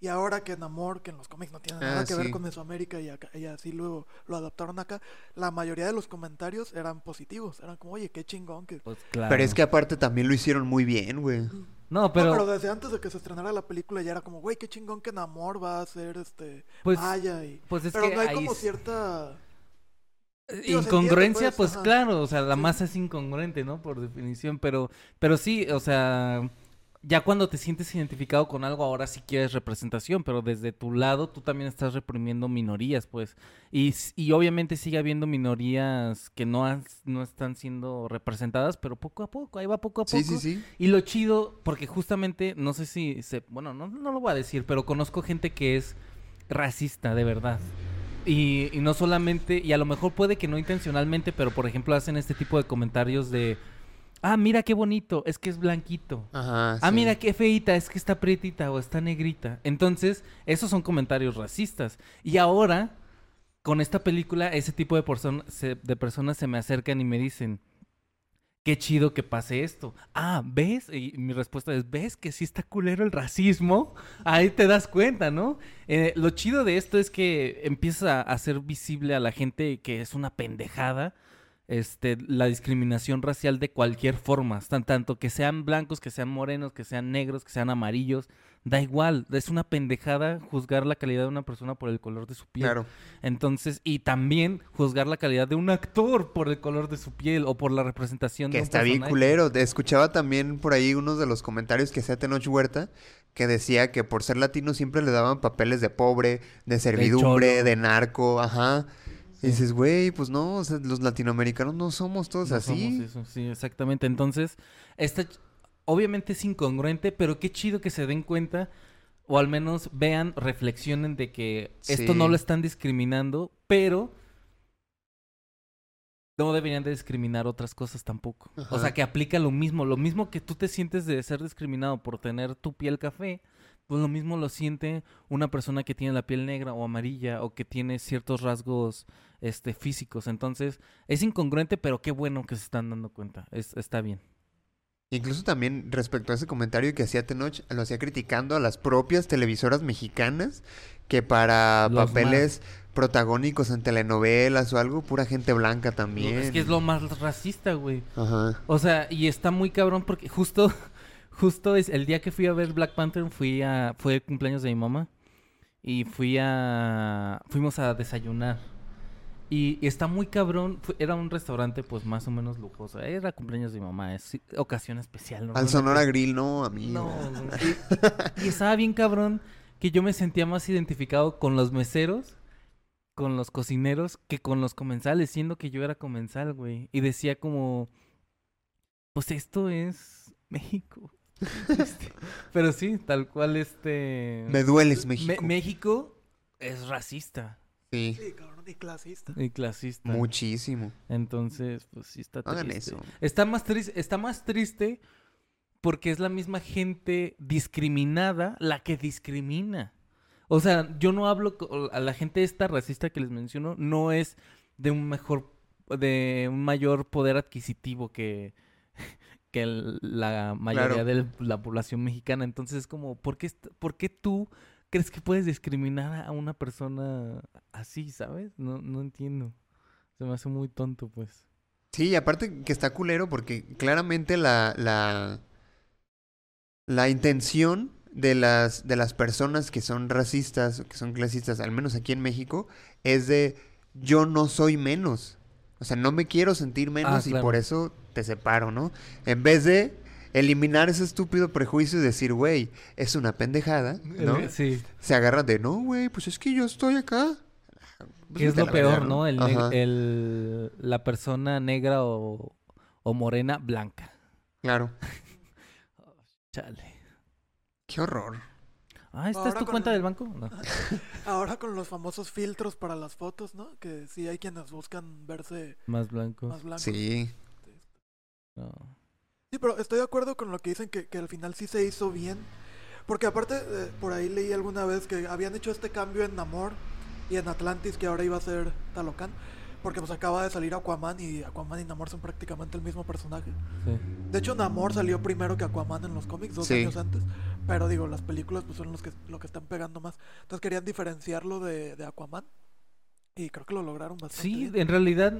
Y ahora que en Amor, que en los cómics no tiene nada
Ah,
que ver con Mesoamérica y, acá- y así luego lo adaptaron acá, la mayoría de los comentarios eran positivos. Eran como, oye, qué chingón que...
Pues claro.
Pero es que aparte también lo hicieron muy bien, güey.
No, pero,
pero desde antes de que se estrenara la película ya era como, güey, qué chingón que Namor va a ser este
Pues-
Maya y...
pues es
pero
que
no hay
ahí
como cierta...
Eh,
Digo,
Incongruencia,
pues,
pues claro, o sea, la
Sí.
masa es incongruente, ¿no? Por definición, pero, pero sí, o sea, ya cuando te sientes identificado con algo, ahora sí quieres representación, pero desde tu lado tú también estás reprimiendo minorías, pues, y, y obviamente sigue habiendo minorías que no, no están siendo representadas, pero poco a poco, ahí va poco a poco.
Sí, sí, sí.
Y lo chido, porque justamente, no sé si se, bueno, no, no lo voy a decir, pero conozco gente que es racista, de verdad. Y, y no solamente, y a lo mejor puede que no intencionalmente, pero por ejemplo hacen este tipo de comentarios de, ah, mira qué bonito, es que es blanquito.
Ajá.
Ah,
sí.
mira qué feita, es que está prietita o está negrita. Entonces, esos son comentarios racistas. Y ahora, con esta película, ese tipo de, person- se- de personas se me acercan y me dicen, qué chido que pase esto. Ah, ¿ves? Y mi respuesta es, ¿ves que sí está culero el racismo? Ahí te das cuenta, ¿no? Eh, lo chido de esto es que empieza a hacer visible a la gente que es una pendejada este, la discriminación racial de cualquier forma, tan, tanto que sean blancos, que sean morenos, que sean negros, que sean amarillos, da igual, es una pendejada juzgar la calidad de una persona por el color de su piel.
Claro.
Entonces, y también juzgar la calidad de un actor por el color de su piel o por la representación
Que
de un
está bien culero. Escuchaba también por ahí unos de los comentarios que hacía Tenoch Huerta, que decía que por ser latino siempre le daban papeles de pobre, de servidumbre,
cholo.
de, narco, ajá. Y dices, güey, pues no, o sea, los latinoamericanos no somos todos
No
así.
somos eso, sí, exactamente. Entonces, esta obviamente es incongruente, pero qué chido que se den cuenta o al menos vean, reflexionen de que esto no lo están discriminando, pero no deberían de discriminar otras cosas tampoco. O sea, que aplica lo mismo, lo mismo que tú te sientes de ser discriminado por tener tu piel café, pues lo mismo lo siente una persona que tiene la piel negra o amarilla o que tiene ciertos rasgos este físicos. Entonces, es incongruente, pero qué bueno que se están dando cuenta. Es, está bien.
Incluso también respecto a ese comentario que hacía Tenoch, lo hacía criticando a las propias televisoras mexicanas que para
Los
papeles protagónicos en telenovelas o algo, pura gente blanca también.
Es que es lo más racista, güey.
Ajá.
O sea, y está muy cabrón porque justo, justo es el día que fui a ver Black Panther, fui a, fue el cumpleaños de mi mamá. Y fui a, fuimos a desayunar. Y, y está muy cabrón, fue- era un restaurante pues más o menos lujoso. Era cumpleaños de mi mamá, es ocasión especial.
Al
normalmente-
Sonora Grill, no, amigo.
No, no. Y, y estaba bien cabrón que yo me sentía más identificado con los meseros, con los cocineros, que con los comensales, siendo que yo era comensal, güey. Y decía como, pues esto es México. Este, Pero sí, tal cual este...
Me dueles,
Me-
México.
México es racista
Sí,
Sí, cabrón, y clasista.
y clasista.
muchísimo.
Entonces, pues sí está
Hagan
triste.
eso.
Está más triste, está más triste porque es la misma gente discriminada la que discrimina. O sea, yo no hablo a la gente esta racista que les menciono, no es de un mejor de un mayor poder adquisitivo que que el- la mayoría
Claro.
de la población mexicana. Entonces es como, ¿por qué, ¿por qué tú crees que puedes discriminar a una persona así, sabes? No, no entiendo. Se me hace muy tonto, pues.
Sí, y aparte que está culero porque claramente la, la, la intención de las, de las personas que son racistas o que son clasistas, al menos aquí en México, es de yo no soy menos. O sea, no me quiero sentir menos y
claro.
por eso te separo, ¿no? En vez de eliminar ese estúpido prejuicio y decir, güey, es una pendejada, ¿no?
Eh, Sí.
Se agarran de, no, güey, pues es que yo estoy acá. Pues
Que es lo peor, ¿no? El, el- la persona negra o, o morena blanca.
Claro.
Chale.
Qué horror.
Ah, ¿esta es tu cuenta
el-
del banco? No.
Ahora con los famosos filtros para las fotos, ¿no? Que sí hay quienes buscan verse
Más blanco.
más blancos.
Sí.
No.
Sí, pero estoy de acuerdo con lo que dicen que, que al final sí se hizo bien. Porque aparte, eh, por ahí leí alguna vez que habían hecho este cambio en Namor y en Atlantis, que ahora iba a ser Talocan. Porque pues acaba de salir Aquaman y Aquaman y Namor son prácticamente el mismo personaje.
Sí.
De hecho, Namor salió primero que Aquaman en los cómics, dos
Sí.
años antes. Pero digo, las películas pues son los que, lo que están pegando más. Entonces querían diferenciarlo de, de Aquaman. Y creo que lo lograron bastante
Sí,
bien.
en realidad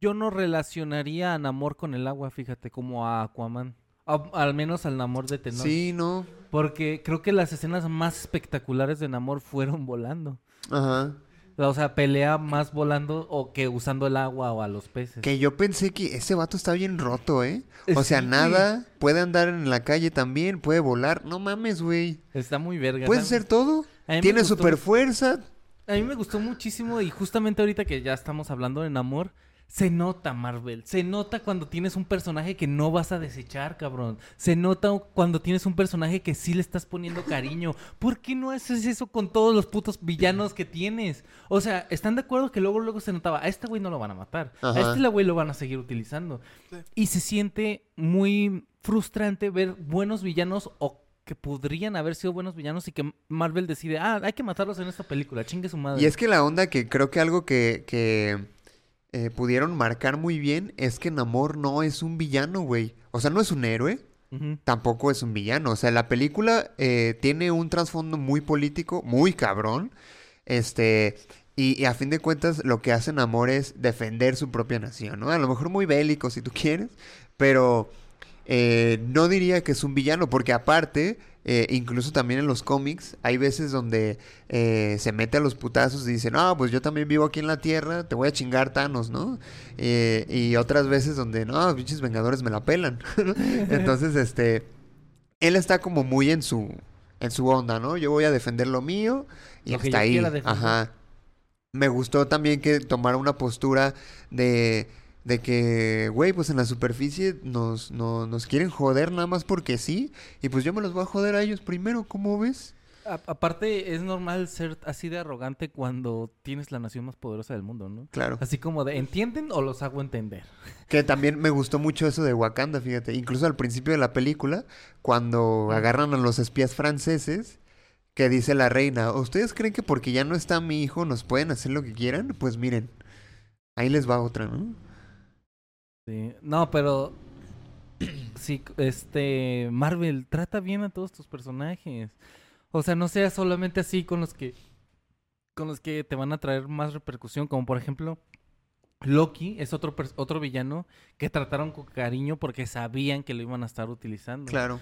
yo no relacionaría a Namor con el agua, fíjate, como a Aquaman. A- al menos al Namor de Tenor.
Sí, no.
Porque creo que las escenas más espectaculares de Namor fueron volando.
Ajá.
O sea, pelea más volando o que usando el agua o a los peces.
Que yo pensé que ese vato está bien roto, ¿eh?
Eh,
O sea,
sí,
nada. Puede andar en la calle también, puede volar. No mames, güey.
Está muy verga.
Puede hacer todo. Tiene super fuerza.
A mí me gustó muchísimo y justamente ahorita que ya estamos hablando de Namor, se nota Marvel, se nota cuando tienes un personaje que no vas a desechar, cabrón. Se nota cuando tienes un personaje que sí le estás poniendo cariño. ¿Por qué no haces eso con todos los putos villanos que tienes? O sea, ¿están de acuerdo que luego luego se notaba, a este güey no lo van a matar,
Ajá.
a este güey lo van a seguir utilizando?
Sí.
Y se siente muy frustrante ver buenos villanos o que podrían haber sido buenos villanos y que Marvel decide, ah, hay que matarlos en esta película, chingue su madre.
Y es que la onda que creo que algo que, que eh, pudieron marcar muy bien es que Namor no es un villano, güey. O sea, no es un héroe, tampoco es un villano. O sea, la película eh, tiene un trasfondo muy político, muy cabrón. Este, y, y a fin de cuentas, lo que hace Namor es defender su propia nación, ¿no? A lo mejor muy bélico, si tú quieres, pero eh, no diría que es un villano, porque aparte, eh, incluso también en los cómics, hay veces donde eh, se mete a los putazos y dice, no, pues yo también vivo aquí en la Tierra, te voy a chingar Thanos, ¿no? Eh, y otras veces donde, no, pinches Vengadores me la pelan. Entonces, este, él está como muy en su, en su onda, ¿no? Yo voy a defender lo mío y
Lo
hasta ahí. Ajá. Me gustó también que tomara una postura de, de que, güey, pues en la superficie nos, no- nos quieren joder nada más porque sí. Y pues yo me los voy a joder a ellos primero, ¿cómo ves?
A- aparte, es normal ser así de arrogante cuando tienes la nación más poderosa del mundo, ¿no?
Claro.
Así como de, ¿entienden o los hago entender?
Que también me gustó mucho eso de Wakanda, fíjate. Incluso al principio de la película, cuando agarran a los espías franceses, que dice la reina, ¿ustedes creen que porque ya no está mi hijo nos pueden hacer lo que quieran? Pues miren, ahí les va otra, ¿no?
Sí. No, pero... Sí, este... Marvel, trata bien a todos tus personajes. O sea, no sea solamente así con los que... Con los que te van a traer más repercusión, como por ejemplo... Loki es otro, otro villano que trataron con cariño porque sabían que lo iban a estar utilizando.
Claro.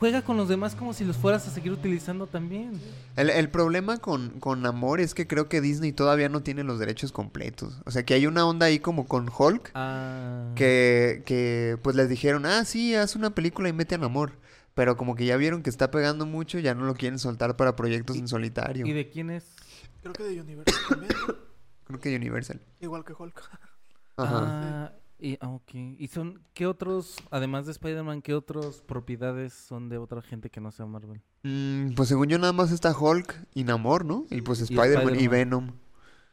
Juega con los demás como si los fueras a seguir utilizando también.
El, el problema con, con Namor es que creo que Disney todavía no tiene los derechos completos. O sea, que hay una onda ahí como con Hulk,
Ah,
que, que pues les dijeron, ah, sí, haz una película y mete a Namor. Pero como que ya vieron que está pegando mucho, ya no lo quieren soltar para proyectos en solitario.
¿Y de quién es?
Creo que de Universal también.
Creo que Universal.
igual que Hulk.
Ajá.
Ah, y, ah, ok. ¿Y son qué otros, además de Spider-Man, qué otras propiedades son de otra gente que no sea Marvel?
Mm, pues según yo nada más está Hulk y Namor, ¿no? Y pues
Y
Spider-Man y,
Spider-Man.
Venom.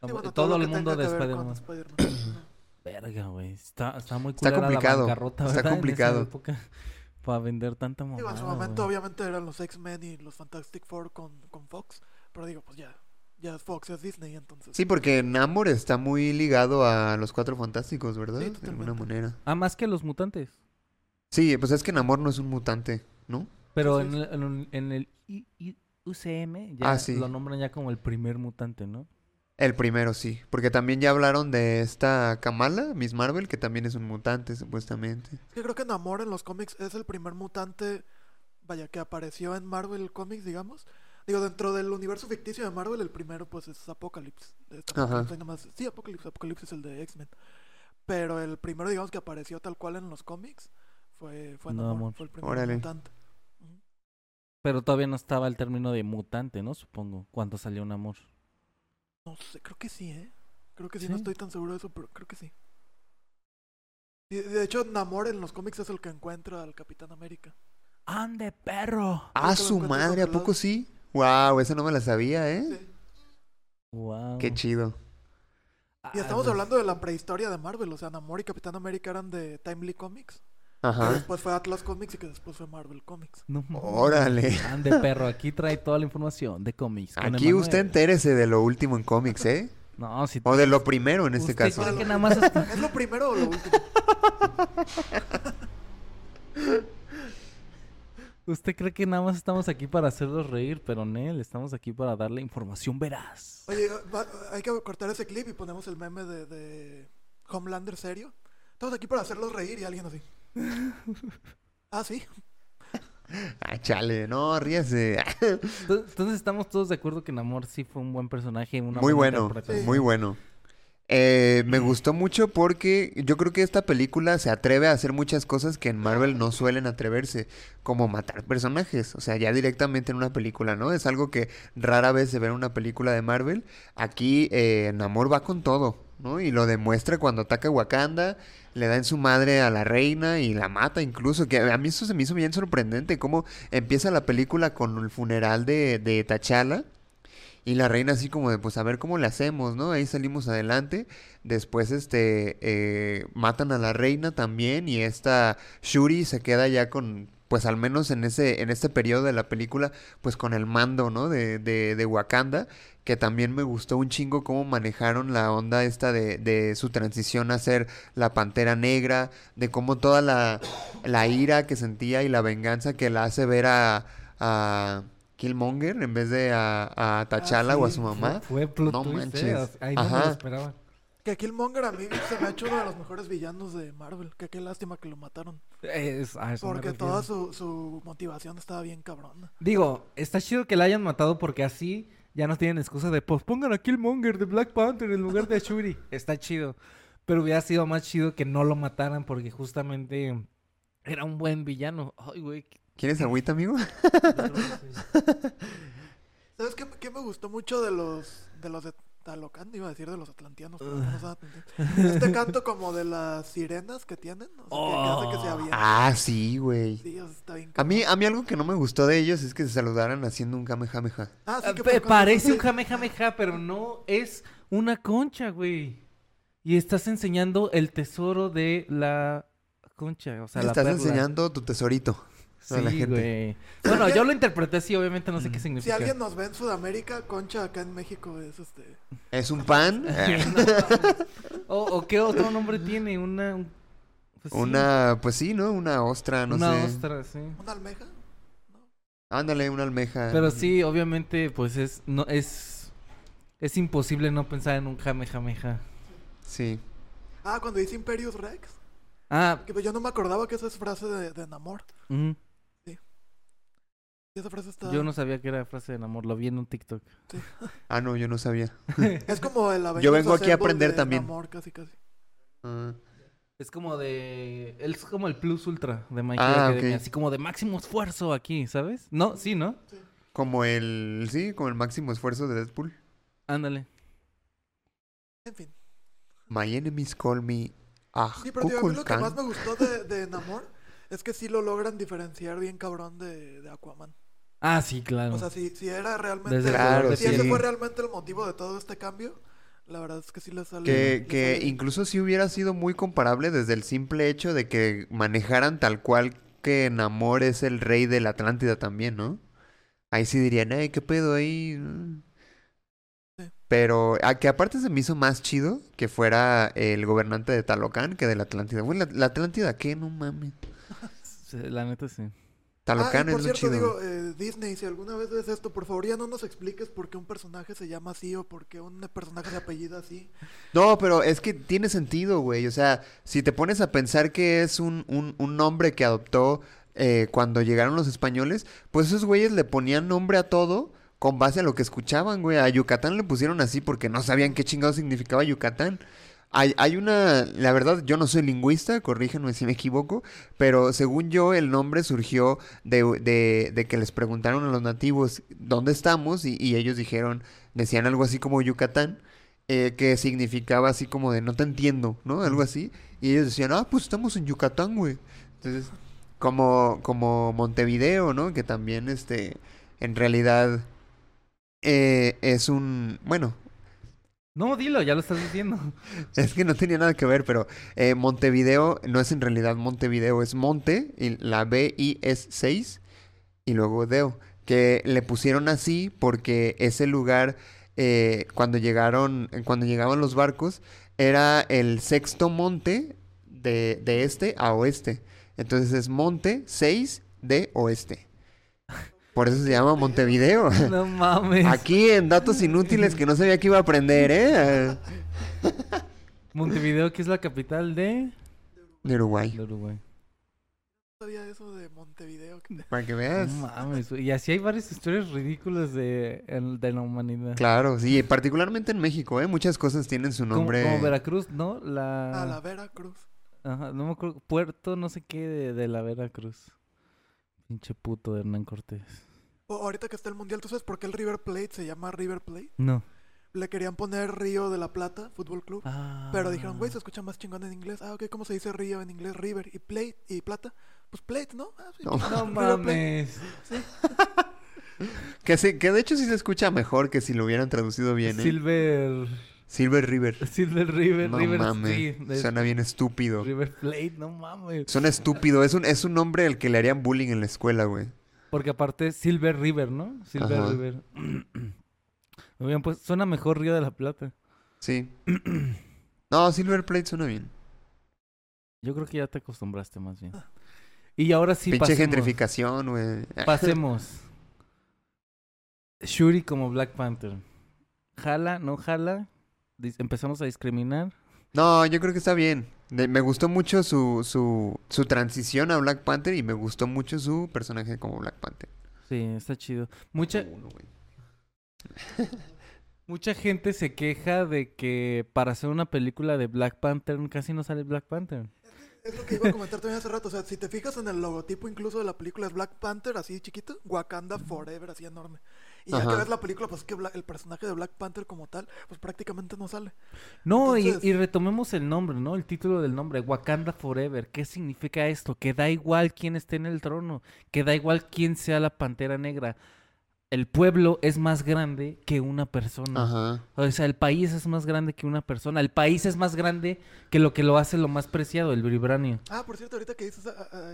Ah,
Sí, bueno,
todo
lo
el mundo de Spider-Man.
Ajá.
Verga, güey. Está, está muy
Está
la
complicado,
bancarrota,
está complicado.
época, para vender tanta mamada,
Digo, en su momento
güey.
obviamente eran los X-Men y los Fantastic Four con, con Fox, pero digo, pues ya, ya es Fox, es Disney, entonces.
Sí, porque Namor está muy ligado a los Cuatro Fantásticos, ¿verdad?
Sí,
de alguna manera.
Ah, más que los mutantes.
Sí, pues es que Namor no es un mutante, ¿no?
Pero
Sí,
en
sí,
el, en el- en el I- I- UCM ya
Ah, sí.
lo nombran ya como el primer mutante, ¿no?
El primero sí, porque también ya hablaron de esta Kamala, Miss Marvel, que también es un mutante supuestamente.
Es que creo que Namor en los cómics es el primer mutante, vaya, que apareció en Marvel Comics, digamos. Digo, dentro del universo ficticio de Marvel, el primero pues es Apocalypse. Este,
Ajá.
nomás- Sí, Apocalypse, Apocalypse es el de X-Men. Pero el primero, digamos, que apareció tal cual en los cómics fue, fue fue el primer
Órale.
mutante.
Pero todavía no estaba el término de mutante, ¿no? Supongo, cuando salió un amor.
No sé, creo que sí, ¿eh? Creo que sí,
¿Sí?
no estoy tan seguro de eso, pero creo que sí. De hecho, Namor en los cómics es el que encuentra al Capitán América.
¡Ande, perro!
Ah, su madre, ¿a poco sí? Wow, esa no me la sabía, ¿eh?
Sí.
Wow.
Qué chido.
Y
Ah,
estamos
pues,
hablando de la prehistoria de Marvel. O sea, Namor y Capitán América eran de Timely Comics. Que
Ajá.
después fue Atlas Comics y que después fue Marvel Comics.
No.
Órale.
Ande, perro. Aquí trae toda la información de cómics.
Aquí
Emanuel.
usted entérese de lo último en cómics, ¿eh?
No, si
O de lo primero en este
¿Usted
caso.
cree que nada más está-
¿Es lo primero o lo último?
Usted cree que nada más estamos aquí para hacerlos reír, pero Nel, estamos aquí para darle información veraz.
Oye, va- hay que cortar ese clip y ponemos el meme de, de Homelander serio. Estamos aquí para hacerlos reír y alguien así. Ah, sí.
Ah, chale, no, ríase.
Entonces entonces estamos todos de acuerdo que Namor sí fue un buen personaje, una
Muy
buena
bueno,
interpretación.
muy bueno. Eh, me gustó mucho porque yo creo que esta película se atreve a hacer muchas cosas que en Marvel no suelen atreverse, como matar personajes, o sea, ya directamente en una película, ¿no? Es algo que rara vez se ve en una película de Marvel. Aquí eh, Namor va con todo, ¿no? Y lo demuestra cuando ataca Wakanda, le da en su madre a la reina y la mata incluso, que a mí eso se me hizo bien sorprendente, cómo empieza la película con el funeral de, de T'Challa. Y la reina así como de, pues a ver cómo le hacemos, ¿no? Ahí salimos adelante. Después, este, eh, matan a la reina también y esta Shuri se queda ya con, pues al menos en ese, en este periodo de la película, pues con el mando, ¿no? De, de, de Wakanda, que también me gustó un chingo cómo manejaron la onda esta de, de su transición a ser la Pantera Negra, de cómo toda la, la ira que sentía y la venganza que la hace ver a... a Killmonger en vez de a, a T'Challa o a su
fue-
mamá.
Fue, plot
No
twist,
manches.
eh, sea, Ahí no me
Ajá.
lo esperaba.
Que Killmonger a mí se me ha hecho uno de los mejores villanos de Marvel. Que qué lástima que lo mataron.
Es- a eso me
Porque toda su, su motivación estaba bien cabrona.
Digo, está chido que la hayan matado porque así ya no tienen excusa de pues pongan a Killmonger de Black Panther en lugar de a Shuri. está chido. Pero hubiera sido más chido que no lo mataran porque justamente era un buen villano. Ay, güey.
¿Quieres agüita, amigo?
¿Sabes qué, qué me gustó mucho de los de los de Talocan? Iba a decir de los atlantianos. pero no. Este canto como de las sirenas que tienen. O sea, que- que, hace que se avienten.
Ah, sí, güey.
Sí, o sea, está bien
A mí, a mí algo que no me gustó de ellos es que se saludaran haciendo un kamehameha.
Ah, sí,
Ah,
que
parece un jamejameja, pero no es una concha, güey. Y estás enseñando el tesoro de la concha, o sea, la
Estás
perla.
enseñando tu tesorito a la
Sí,
gente.
güey. Bueno, yo lo interpreté así, obviamente no sé qué
Si
significa.
alguien nos ve en Sudamérica, Concha acá en México es este.
¿Es un pan?
o, o qué otro nombre tiene? Una... un- pues sí,
Una, pues sí, ¿no? Una ostra, no
una
sé.
ostra, sí.
¿Una almeja?
Ándale, una almeja.
Pero sí, obviamente, pues es... no es Es imposible no pensar en un jamejameja.
Sí.
Ah, cuando dice Imperius Rex.
Ah,
Que yo no me acordaba que esa es frase de, de Namor. Esa frase está.
yo no sabía que era frase de amor, lo vi en un TikTok.
Ah, no, yo no sabía.
Es como el Avengers
Yo vengo aquí a aprender
de
también.
Casi, casi.
Ah,
Es como de... Es como el plus ultra de My
Ah.
Así como de máximo esfuerzo aquí, ¿sabes? No, sí, ¿no?
como el, sí, como el máximo esfuerzo de Deadpool.
Ándale.
En fin.
My enemies call me ah,
Sí, pero tío, a mí lo que más me gustó de, de Namor es que sí lo logran diferenciar bien cabrón de, de Aquaman.
Ah, sí, claro.
O sea, si, si era realmente.
Claro,
si ese
sí.
fue realmente el motivo de todo este cambio, la verdad es que sí le sale.
Que,
le
que
sale-
incluso si hubiera sido muy comparable desde el simple hecho de que manejaran tal cual que Namor es el rey de la Atlántida también, ¿no? Ahí sí dirían, ay, qué pedo ahí.
Sí.
Pero a que aparte se me hizo más chido que fuera el gobernante de Talocan que de la Atlántida. Bueno, la, la Atlántida, ¿qué? No mames.
La neta sí.
Ah,
Talocan
y por
es
cierto,
chido.
digo, eh, Disney, si alguna vez ves esto, por favor ya no nos expliques por qué un personaje se llama así o por qué un personaje se apellida así.
No, pero es que tiene sentido, güey. O sea, si te pones a pensar que es un, un, un nombre que adoptó eh, cuando llegaron los españoles, pues esos güeyes le ponían nombre a todo con base a lo que escuchaban, güey. A Yucatán le pusieron así porque no sabían qué chingado significaba Yucatán. Hay, hay una, la verdad, yo no soy lingüista, corríjanme si me equivoco, pero según yo el nombre surgió de, de, de que les preguntaron a los nativos dónde estamos y, y ellos dijeron, decían algo así como Yucatán. eh, que significaba así como de no te entiendo, ¿no? Algo así. Y ellos decían, ah, pues estamos en Yucatán, güey. Entonces, como, como Montevideo, ¿no? Que también, este, en realidad eh, es un, bueno,
No, dilo, ya lo estás diciendo.
es que no tenía nada que ver, pero eh, Montevideo no es en realidad Montevideo, es Monte, y la B I es 6 y luego Deo, que le pusieron así porque ese lugar eh, cuando llegaron, cuando llegaban los barcos era el sexto monte de, de este a oeste. Entonces es Monte 6 de oeste. Por eso se llama Montevideo.
No mames.
Aquí en datos inútiles que no sabía que iba a aprender, ¿eh?
Montevideo, que es la capital de...
De Uruguay.
de Uruguay.
sabía eso de Montevideo. que-
Para que
No
veas.
mames. Y así hay varias historias ridículas de, de la humanidad.
Claro, sí, particularmente en México, ¿eh? Muchas cosas tienen su nombre.
como Veracruz, ¿no? La...
A la Veracruz.
Ajá, no me acuerdo. Puerto, no sé qué, de, de la Veracruz. Pinche puto de Hernán Cortés.
O ahorita que está el mundial, ¿tú sabes por qué el River Plate se llama River Plate?
No.
Le querían poner Río de la Plata, Fútbol Club.
Ah.
Pero dijeron, güey, se escucha más chingón en inglés. Ah, ok, ¿cómo se dice río en inglés? River. ¿Y plate? ¿Y plata? Pues plate, ¿no? Ah, sí,
No.
No mames.
Que, sí, que de hecho sí se escucha mejor que si lo hubieran traducido bien, ¿eh?
Silver.
Silver River.
Silver River.
No
River
mames.
sí,
Suena bien estúpido.
River Plate, no mames.
Suena estúpido. Es un, es un nombre al que le harían bullying en la escuela, güey.
Porque aparte Silver River, ¿no? Silver
Ajá.
River. Muy bien, pues suena mejor Río de la Plata.
Sí. No, Silver Plate suena bien.
Yo creo que ya te acostumbraste más bien. Y ahora sí
Pinche
pasemos.
gentrificación, güey.
Pasemos. Shuri como Black Panther. Jala, no jala. Empezamos a discriminar.
No, yo creo que está bien. De- me gustó mucho su, su, su transición a Black Panther y me gustó mucho su personaje como Black Panther.
Sí, está chido. Mucha,
Uno,
mucha gente se queja de que para hacer una película de Black Panther casi no sale Black Panther.
Es lo que iba a comentar también hace rato. O sea, si te fijas en el logotipo incluso de la película es Black Panther, así chiquito. Wakanda Forever, así enorme. Y ya
Ajá.
que ves la película, pues es que Bla- el personaje de Black Panther como tal, pues prácticamente no sale.
No, y- retomemos el nombre, ¿no? El título del nombre, Wakanda Forever. ¿Qué significa esto? Que da igual quién esté en el trono, que da igual quién sea la pantera negra. El pueblo es más grande que una persona.
Ajá.
O sea, el país es más grande que una persona. El país es más grande que lo que lo hace lo más preciado, el vibranio.
Ah, por cierto, ahorita que dices, a-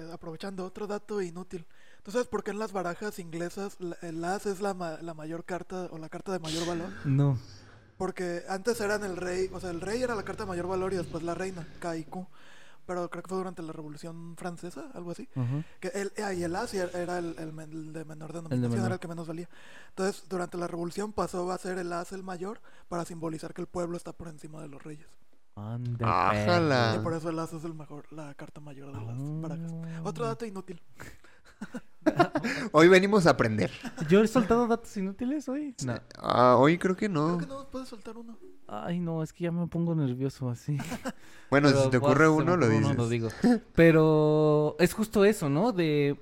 a- aprovechando otro dato inútil. ¿Tú sabes por qué en las barajas inglesas el as es la, ma- la mayor carta o la carta de mayor valor?
No.
Porque antes eran el rey, o sea, el rey era la carta de mayor valor y después la reina, K y Q. Pero creo que fue durante la Revolución Francesa, algo así. Que el, ah, y el as era el, el men- el de menor denominación,
menor.
era el que menos valía. Entonces, durante la Revolución pasó a ser el as el mayor para simbolizar que el pueblo está por encima de los reyes.
Anda,
Ájala.
Y
Ah.
por eso el as es el mejor, la carta mayor de las barajas. Otro dato inútil.
Hoy venimos a aprender.
¿Yo he soltado datos inútiles hoy? No.
Ah, hoy creo que
Creo
no.
que no puedes soltar uno.
Ay, no, es que ya me pongo nervioso así.
Bueno,
Pero
si te ocurre uno, lo dices.
lo digo. Pero es justo eso, ¿no? De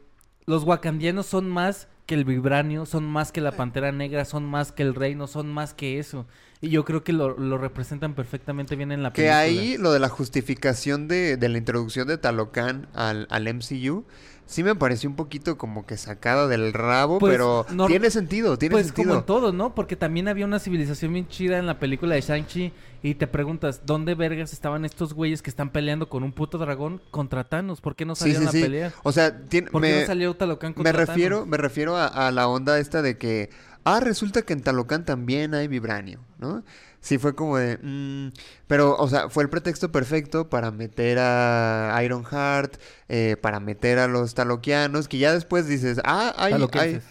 los wakandianos son más que el vibranio, son más que la pantera negra, son más que el reino, son más que eso. Y yo creo que lo, lo representan perfectamente bien en la
Que
película.
ahí lo de la justificación de, de la introducción de Talocan al, al MCU, sí me pareció un poquito como que sacada del rabo,
Pues,
pero tiene sentido, tiene
Pues como
sentido.
en todo, ¿no? Porque también había una civilización bien chida en la película de Shang-Chi y te preguntas, ¿dónde vergas estaban estos güeyes que están peleando con un puto dragón contra Thanos? ¿Por qué no
Sí,
salieron
sí, sí.
a pelear?
O sea, tiene,
¿Por qué
me,
no salió Talocan
me
contra
refiero,
Thanos?
me refiero a, a la onda esta de que, ah, resulta que en Talocan también hay vibranio, ¿no? Sí fue como de, mm, pero, o sea, fue el pretexto perfecto para meter a Ironheart, eh, para meter a los taloquianos, que ya después dices, ah, hay, hay,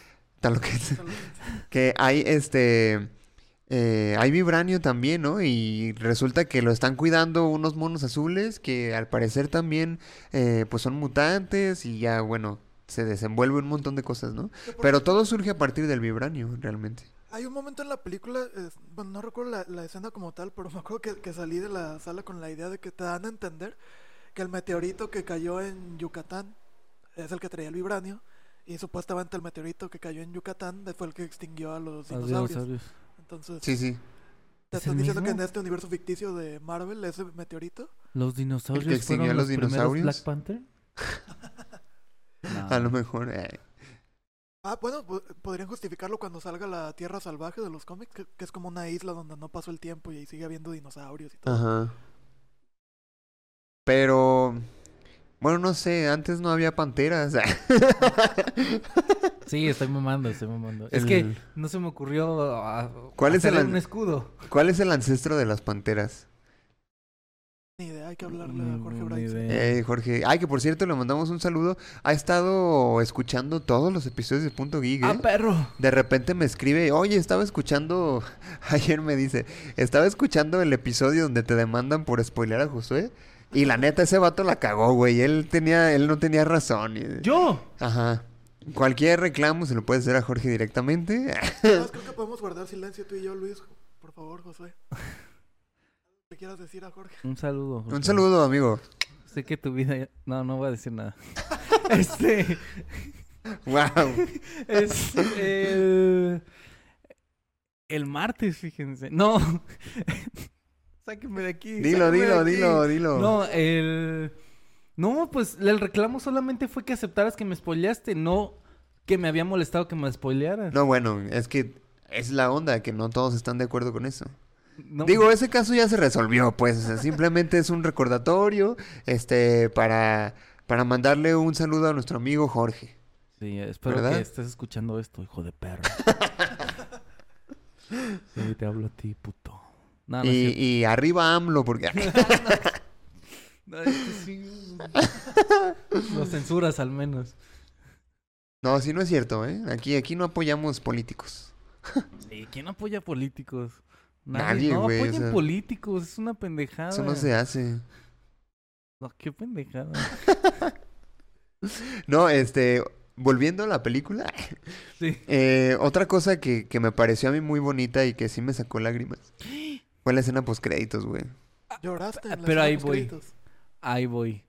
Taloquenses.
que hay este eh, hay vibranio también, ¿no? Y resulta que lo están cuidando unos monos azules que al parecer también eh, pues son mutantes y ya bueno se desenvuelve un montón de cosas, ¿no? Pero todo surge a partir del vibranio, realmente.
Hay un momento en la película, es- bueno, no recuerdo la, la escena como tal, pero me acuerdo que, que salí de la sala con la idea de que te dan a entender que el meteorito que cayó en Yucatán es el que traía el vibranio y supuestamente el meteorito que cayó en Yucatán fue el que extinguió a los
Los
dinosaurios.
dinosaurios.
Entonces,
Sí, sí.
Te
¿Es
están
el
diciendo que en
mismo?
este universo ficticio de Marvel, ese meteorito.
¿Los dinosaurios
extinguió
fueron
a los
los,
dinosaurios?
Black Panther?
A lo
No.
mejor. eh.
Ah, bueno, po- podrían justificarlo cuando salga la Tierra Salvaje de los cómics, que, que es como una isla donde no pasó el tiempo y ahí sigue habiendo dinosaurios y todo.
Ajá. Pero. Bueno, no sé, antes no había panteras.
Sí, estoy mamando, estoy mamando. Es que no se me ocurrió ah,
¿Cuál es el an-
un escudo.
¿Cuál es el ancestro de las panteras?
Ni idea, hay que hablarle a
Mm,
Jorge Bryce.
Eh, Jorge. Ay, que por cierto, le mandamos un saludo. Ha estado escuchando todos los episodios de Punto Geek,
¡Ah,
¿eh?
perro!
De repente me escribe, oye, estaba escuchando, ayer me dice, estaba escuchando el episodio donde te demandan por spoilear a Josué. Y la neta, ese vato la cagó, güey. Él tenía, él no tenía razón.
¡Yo!
Ajá. Cualquier reclamo se lo puede hacer a Jorge directamente.
Además, creo que podemos guardar silencio tú y yo, Luis. Por favor, Josué. ¿Qué quieras decir a Jorge?
Un saludo.
Un saludo, amigo.
Sé que tu vida... ya- No, no voy a decir nada. este...
Wow.
Es el... El martes, fíjense. No. Sáquenme de aquí.
Dilo, dilo,
aquí.
dilo, dilo.
No, el... No, pues el reclamo solamente fue que aceptaras que me spoileaste, no que me había molestado que me spoilearas.
No, bueno, es que es la onda, que no todos están de acuerdo con eso.
No,
Digo, ese caso ya se resolvió, pues, o sea, simplemente es un recordatorio, este, para, para mandarle un saludo a nuestro amigo Jorge.
Sí, espero
¿Verdad?
que estés escuchando esto, hijo de perro. sí, te hablo a ti, puto. No, no es
y, arriba AMLO, porque...
No, sí. Lo censuras al menos.
no, sí no es cierto, ¿eh? Aquí, aquí no apoyamos políticos.
Sí, ¿quién apoya políticos?
Nadie,
no
güey, o
apoyen
sea,
políticos, es una pendejada.
Eso no se hace.
No, qué pendejada.
No, este, volviendo a la película,
Sí.
eh, otra cosa que, que me pareció a mí muy bonita y que sí me sacó lágrimas fue la escena post créditos, güey.
Lloraste en la
pero ahí voy.
postcréditos.
Ahí voy.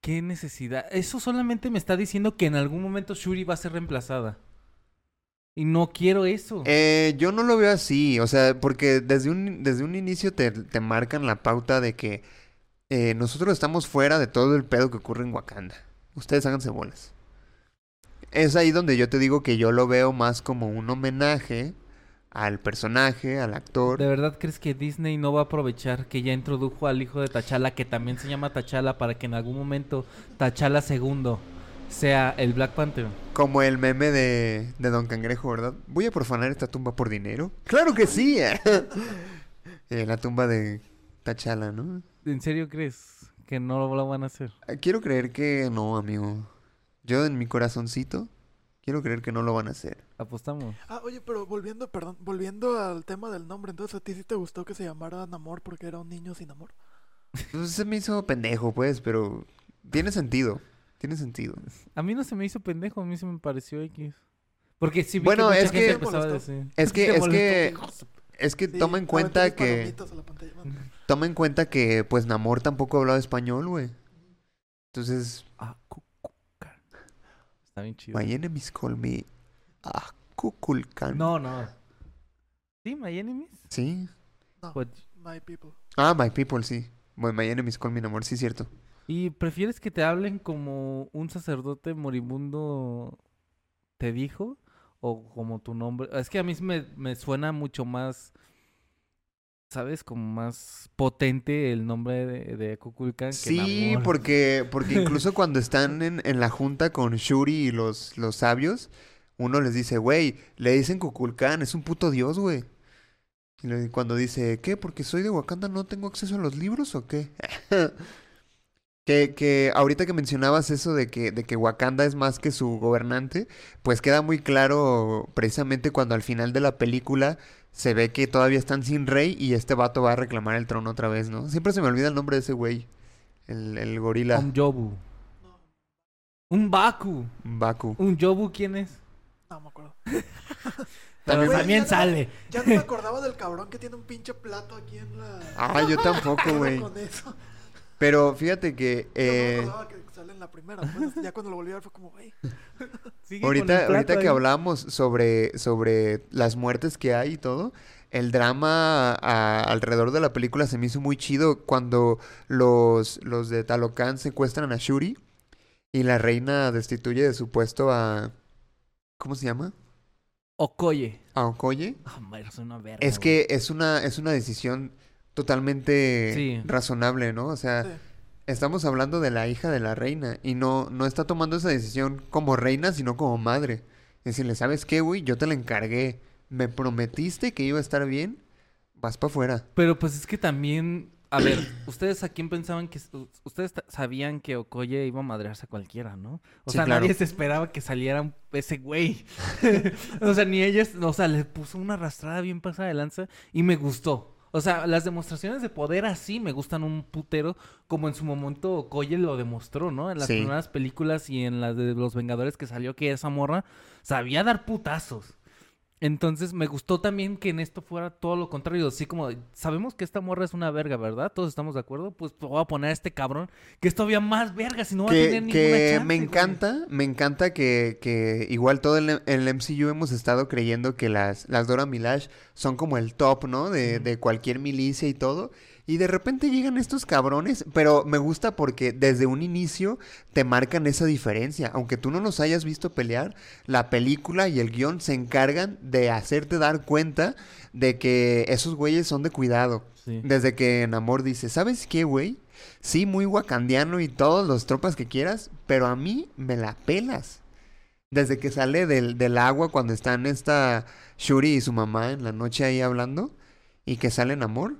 ¿Qué necesidad? Eso solamente me está diciendo que en algún momento Shuri va a ser reemplazada. Y no quiero eso.
Eh, yo no lo veo así, o sea, porque desde un, desde un inicio te, te marcan la pauta de que eh, nosotros estamos fuera de todo el pedo que ocurre en Wakanda. Ustedes háganse bolas. Es ahí donde yo te digo que yo lo veo más como un homenaje al personaje, al actor.
¿De verdad crees que Disney no va a aprovechar que ya introdujo al hijo de T'Challa, que también se llama T'Challa, para que en algún momento T'Challa segundo sea el Black Panther?
Como el meme de, de Don Cangrejo, ¿verdad? Voy a profanar esta tumba por dinero. ¡Claro que sí! Eh, la tumba de T'Challa, ¿no?
¿En serio crees que no lo van a hacer?
Eh, Quiero creer que no, amigo. Yo en mi corazoncito quiero creer que no lo van a hacer.
Apostamos.
Ah, oye, pero volviendo, perdón, volviendo al tema del nombre, entonces a ti sí te gustó que se llamara Namor porque era un niño sin amor.
Pues se me hizo pendejo, pues, pero tiene sentido. Tiene sentido.
A mí no se me hizo pendejo, a mí se me pareció X. Porque sí vi
Bueno,
que
es
gente
que-
empezaba a
molestó.
decir.
Es que, es que, es que
Sí,
toma en cuenta que, toma en cuenta que, pues, Namor tampoco hablaba español, güey. Entonces,
Ah, Está bien chido.
my enemies call me Akukulkan.
No, no. ¿Sí, My Enemies?
¿Sí?
No, My People.
Ah, my people, sí. Bueno, my enemies call me Namor, sí, cierto.
¿Y prefieres que te hablen como un sacerdote moribundo te dijo? ¿O como tu nombre? Es que a mí me, me suena mucho más, ¿sabes? Como más potente el nombre de, de Kukulkan
Sí, porque, porque incluso cuando están en, en la junta con Shuri y los, los sabios, uno les dice, güey, le dicen Kukulkan, es un puto dios, güey. Y cuando dice, ¿qué? ¿Porque soy de Wakanda no tengo acceso a los libros o qué? que, que ahorita que mencionabas eso de que, de que Wakanda es más que su gobernante, pues queda muy claro precisamente cuando al final de la película se ve que todavía están sin rey y este vato va a reclamar el trono otra vez, ¿no? Siempre se me olvida el nombre de ese güey. El, el gorila.
Un Yobu. Un Baku.
Baku.
¿Un Yobu quién es?
No me acuerdo.
Pero
También-
también,
Güey, no-
sale.
Ya no me acordaba del cabrón que tiene un pinche plato aquí en la.
Ah, yo tampoco, güey.
Con eso.
Pero fíjate que eh,
no que sale en la primera. pues, ya cuando lo volví a ver fue como, güey.
Ahorita,
plato
ahorita que hablamos sobre, sobre las muertes que hay y todo, el drama a- alrededor de la película se me hizo muy chido cuando los, los de Talocan secuestran a Shuri y la reina destituye de su puesto a... ¿Cómo se llama?
Okoye.
A Okoye.
Ah, madre, es una verga.
Es
güey.
que es una, es una decisión totalmente
Sí.
razonable, ¿no? O sea,
Sí.
estamos hablando de la hija de la reina y no, no está tomando esa decisión como reina, sino como madre. Decirle, ¿sabes qué, güey? Yo te la encargué. Me prometiste que iba a estar bien. Vas para afuera.
Pero pues es que también, a ver, ustedes a quién pensaban que ustedes sabían que Okoye iba a madrearse a cualquiera, ¿no? O
Sí,
sea,
claro.
nadie se esperaba que saliera un- ese güey. o sea, ni ellas, o sea, le puso una arrastrada bien pasada de lanza y me gustó. O sea, las demostraciones de poder así me gustan un putero, como en su momento Okoye lo demostró, ¿no? En las
Sí.
primeras películas y en las de los Vengadores que salió que esa morra sabía dar putazos. Entonces me gustó también que en esto fuera todo lo contrario. Así como sabemos que esta morra es una verga, ¿verdad? Todos estamos de acuerdo. Pues voy a poner a este cabrón que es todavía más verga, si no va a tener ninguna
que
chance,
me
güey.
encanta, me encanta que, que igual todo el, el MCU hemos estado creyendo que las, las Dora Milaje son como el top, ¿no? De, de cualquier milicia y todo. Y de repente llegan estos cabrones, pero me gusta porque desde un inicio te marcan esa diferencia. Aunque tú no nos hayas visto pelear, la película y el guion se encargan de hacerte dar cuenta de que esos güeyes son de cuidado.
Sí.
Desde que Namor dice, ¿sabes qué, güey? Sí, muy wakandiano y todos los tropas que quieras, pero a mí me la pelas. Desde que sale del, del agua cuando están esta Shuri y su mamá en la noche ahí hablando y que sale Namor.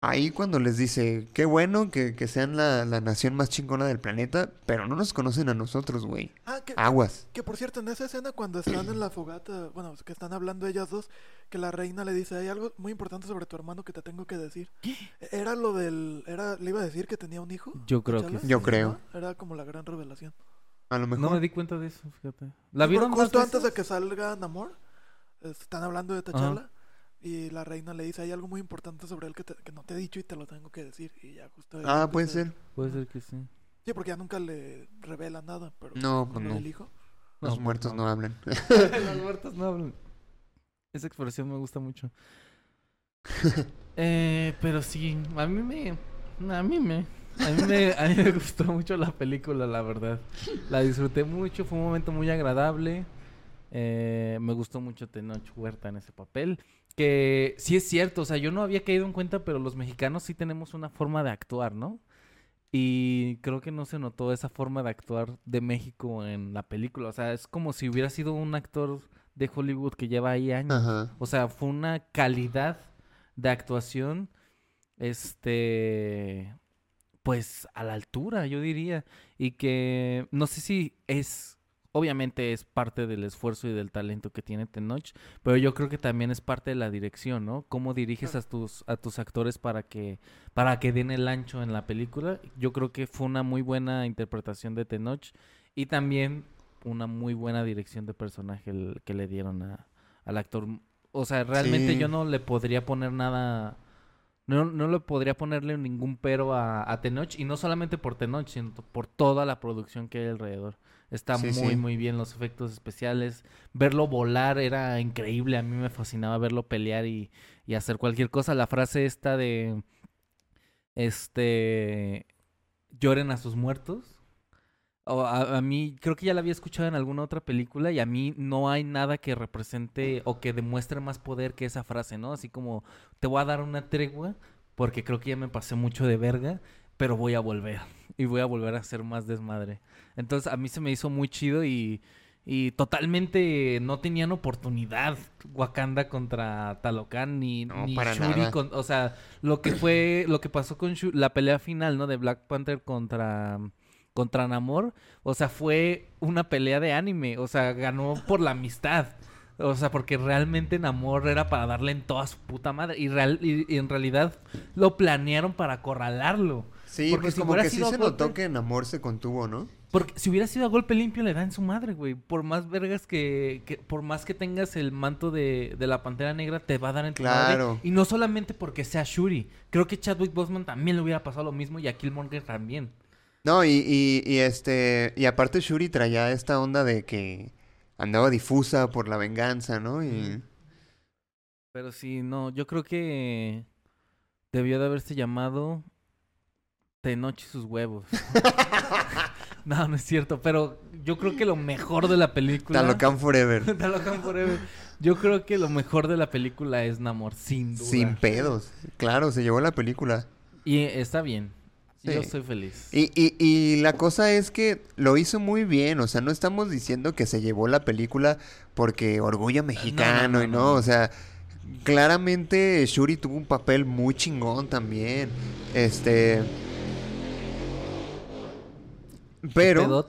Ahí cuando les dice, qué bueno que, que sean la, la nación más chingona del planeta, pero no nos conocen a nosotros, güey.
Ah, que,
Aguas.
que por cierto, en esa escena cuando están en la fogata, bueno, que están hablando ellas dos, que la reina le dice, hay algo muy importante sobre tu hermano que te tengo que decir. Era lo del, era, le iba a decir que tenía un hijo.
Yo creo que sí.
Yo
¿sí,
creo.
no? Era como la gran revelación.
A lo
No
mejor.
me di cuenta de eso, fíjate. ¿La vieron
Justo antes de que salga Namor, eh, están hablando de T'Challa. Y la reina le dice, hay algo muy importante sobre él que, te- que no te he dicho y te lo tengo que decir. Y ya justo... ahí
Ah, puede ser.
Puede ser que sí.
Sí, porque ya nunca le revela nada, pero...
No, pues no.
del hijo.
Los
No,
muertos no hablan.
Los muertos no hablan. Esa expresión me gusta mucho. Eh, pero sí, a mí me... A mí me... A mí me, a mí me gustó mucho la película, la verdad. La disfruté mucho, fue un momento muy agradable. Eh, me gustó mucho Tenoch Huerta en ese papel. Que sí es cierto, o sea, yo no había caído en cuenta, pero los mexicanos sí tenemos una forma de actuar, ¿no? Y creo que no se notó esa forma de actuar de México en la película. O sea, es como si hubiera sido un actor de Hollywood que lleva ahí años.
Ajá.
O sea, fue una calidad de actuación, este, pues a la altura, yo diría. Y que no sé si es, obviamente es parte del esfuerzo y del talento que tiene Tenoch, pero yo creo que también es parte de la dirección, ¿no? Cómo diriges a tus, a tus actores para que, para que den el ancho en la película. Yo creo que fue una muy buena interpretación de Tenoch y también una muy buena dirección de personaje el- que le dieron a, al actor. O sea, realmente
Sí.
yo no le podría poner nada. No, no le podría ponerle ningún pero a, a Tenoch. Y no solamente por Tenoch, sino por toda la producción que hay alrededor. Está
Sí,
muy,
sí.
muy bien los efectos especiales. Verlo volar era increíble. A mí me fascinaba verlo pelear y, y hacer cualquier cosa. La frase esta de. Este. Lloren a sus muertos. O a, a mí, creo que ya la había escuchado en alguna otra película y a mí no hay nada que represente o que demuestre más poder que esa frase, ¿no? Así como, te voy a dar una tregua porque creo que ya me pasé mucho de verga, pero voy a volver y voy a volver a hacer más desmadre. Entonces a mí se me hizo muy chido y, y totalmente no tenían oportunidad Wakanda contra Talocan ni,
No,
ni
para
Shuri
nada.
con- o sea, lo que fue, lo que pasó con la pelea final, ¿no? De Black Panther contra contra Namor, o sea, fue una pelea de anime, o sea, ganó por la amistad. O sea, porque realmente Namor era para darle en toda su puta madre. Y, real, y, y en realidad lo planearon para acorralarlo.
Sí,
Porque
pues
si
como que sí se notó que en amor se contuvo, ¿no?
Porque si hubiera sido a golpe limpio, le da en su madre, güey. Por más vergas que, que- Por más que tengas el manto de, de la pantera negra, te va a dar en tu
Claro.
madre. Y no solamente porque sea Shuri. Creo que Chadwick Boseman también le hubiera pasado lo mismo y a Killmonger también.
No, y, y, y este, y aparte Shuri traía esta onda de que andaba difusa por la venganza, ¿no? Y
Pero sí, no, yo creo que debió de haberse llamado Tenoch y sus huevos. no, no es cierto, pero yo creo que lo mejor de la película...
Talocan Forever.
Talocan Forever. Yo creo que lo mejor de la película es Namor, sin duda.
Sin pedos. Claro, se llevó la película.
Y está bien. Yo estoy feliz.
Y, y, y la cosa es que lo hizo muy bien, o sea, no estamos diciendo que se llevó la película porque orgullo mexicano
no,
y
no,
o sea, claramente Shuri tuvo un papel muy chingón también, este... Pero.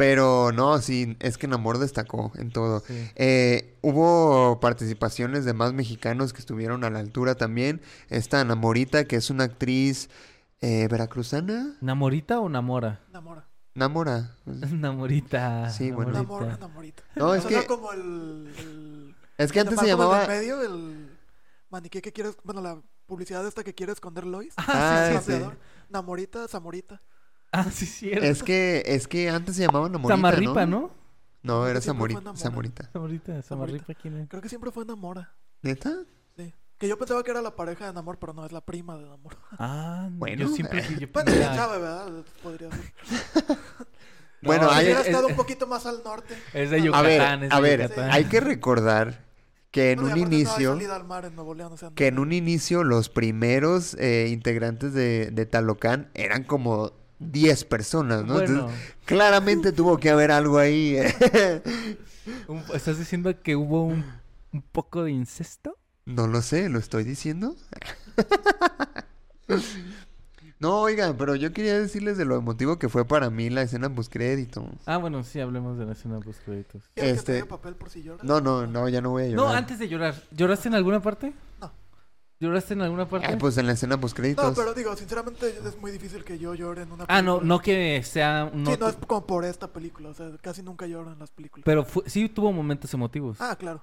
pero no, sí, es que Namor destacó en todo.
Sí.
Eh, hubo participaciones de más mexicanos que estuvieron a la altura también. Esta Namorita, que es una actriz eh, veracruzana.
¿Namorita o Namora?
Namora.
Namora.
Namorita.
Sí, bueno.
Namor,
Namorita.
Namorita.
No, es
Suena
que-
como el... el
Es que
el
antes se llamaba...
en medio, el maniquí que quieres... Bueno, la publicidad esta que quiere esconder Lois.
Ah,
El
sí.
campeador. Namorita, Zamorita.
Ah, sí, cierto.
Es que, es que antes se llamaba Namorita,
Samarripa,
¿no?
¿no?
No, era
Namora.
Zamorita.
Samarita, Samarripa, ¿quién es?
Creo que siempre fue Namora.
¿Neta?
Sí. Que yo pensaba que era la pareja de Namor, pero no, es la prima de Namor.
Ah,
Bueno.
yo siempre... Yo,
Bueno, sabe, ¿verdad? Podría ser.
Bueno,
No,
hay-
Hubiera
es-
estado
es-
un poquito más al norte.
Es de
A
Yucatán,
A ver,
es
a
de
ver,
Yucatán.
hay que recordar que en
Bueno,
un
No
inicio...
al mar en Nuevo León, o sea,
que en
no-
un inicio los primeros eh, integrantes de, de Talocán eran como 10 personas, ¿no?
Bueno,
Entonces, claramente tuvo que haber algo ahí. eh.
¿estás diciendo que hubo un, un poco de incesto?
no lo sé, ¿lo estoy diciendo? no, oigan, pero yo quería decirles de lo emotivo que fue para mí la escena postcrédito.
Ah, bueno, sí, hablemos de la escena post créditos.
¿Quieres que
este-
papel por si lloras?
No, no, no, ya no voy a
No,
llorar.
antes de llorar. ¿Lloraste en alguna parte?
No.
¿Lloraste en alguna parte?
Ah, pues en la escena postcréditos.
No, pero digo, sinceramente es muy difícil que yo llore en una película.
Ah, no, no que sea... No
sí, no es como por esta película, o sea, casi nunca lloro en las películas.
Pero fu- sí tuvo momentos emotivos.
Ah, claro.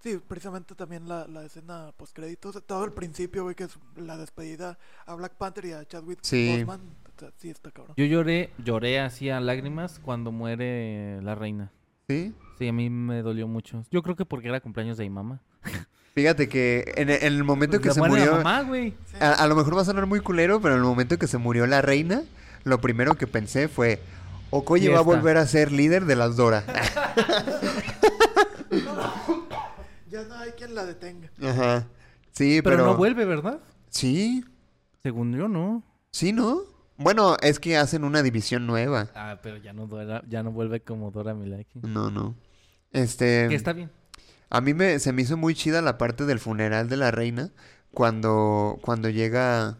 Sí, precisamente también la, la escena postcréditos, todo el principio, güey, que es la despedida a Black Panther y a Chadwick
Sí.
Boseman. O sea, sí, está cabrón.
Yo lloré, lloré así a lágrimas cuando muere la reina.
Sí.
Sí, a mí me dolió mucho. Yo creo que porque era cumpleaños de mi mamá.
Fíjate que en, en el momento que
Le
se
muere la
murió...
mamá, güey.
Sí.
A, a lo mejor va a sonar muy culero, pero en el momento que se murió la reina, lo primero que pensé fue, Okoye va a volver a ser líder de las Dora.
Ya no hay quien la detenga.
Ajá. Sí,
Pero,
pero...
no vuelve, ¿verdad?
Sí,
Según yo, no.
sí, ¿no? Bueno, es que hacen una división nueva.
Ah, pero ya no, Dora- ya no vuelve como Dora Milaki.
No, no. Este...
Que está bien.
A mí me, se me hizo muy chida la parte del funeral de la reina cuando, cuando llega...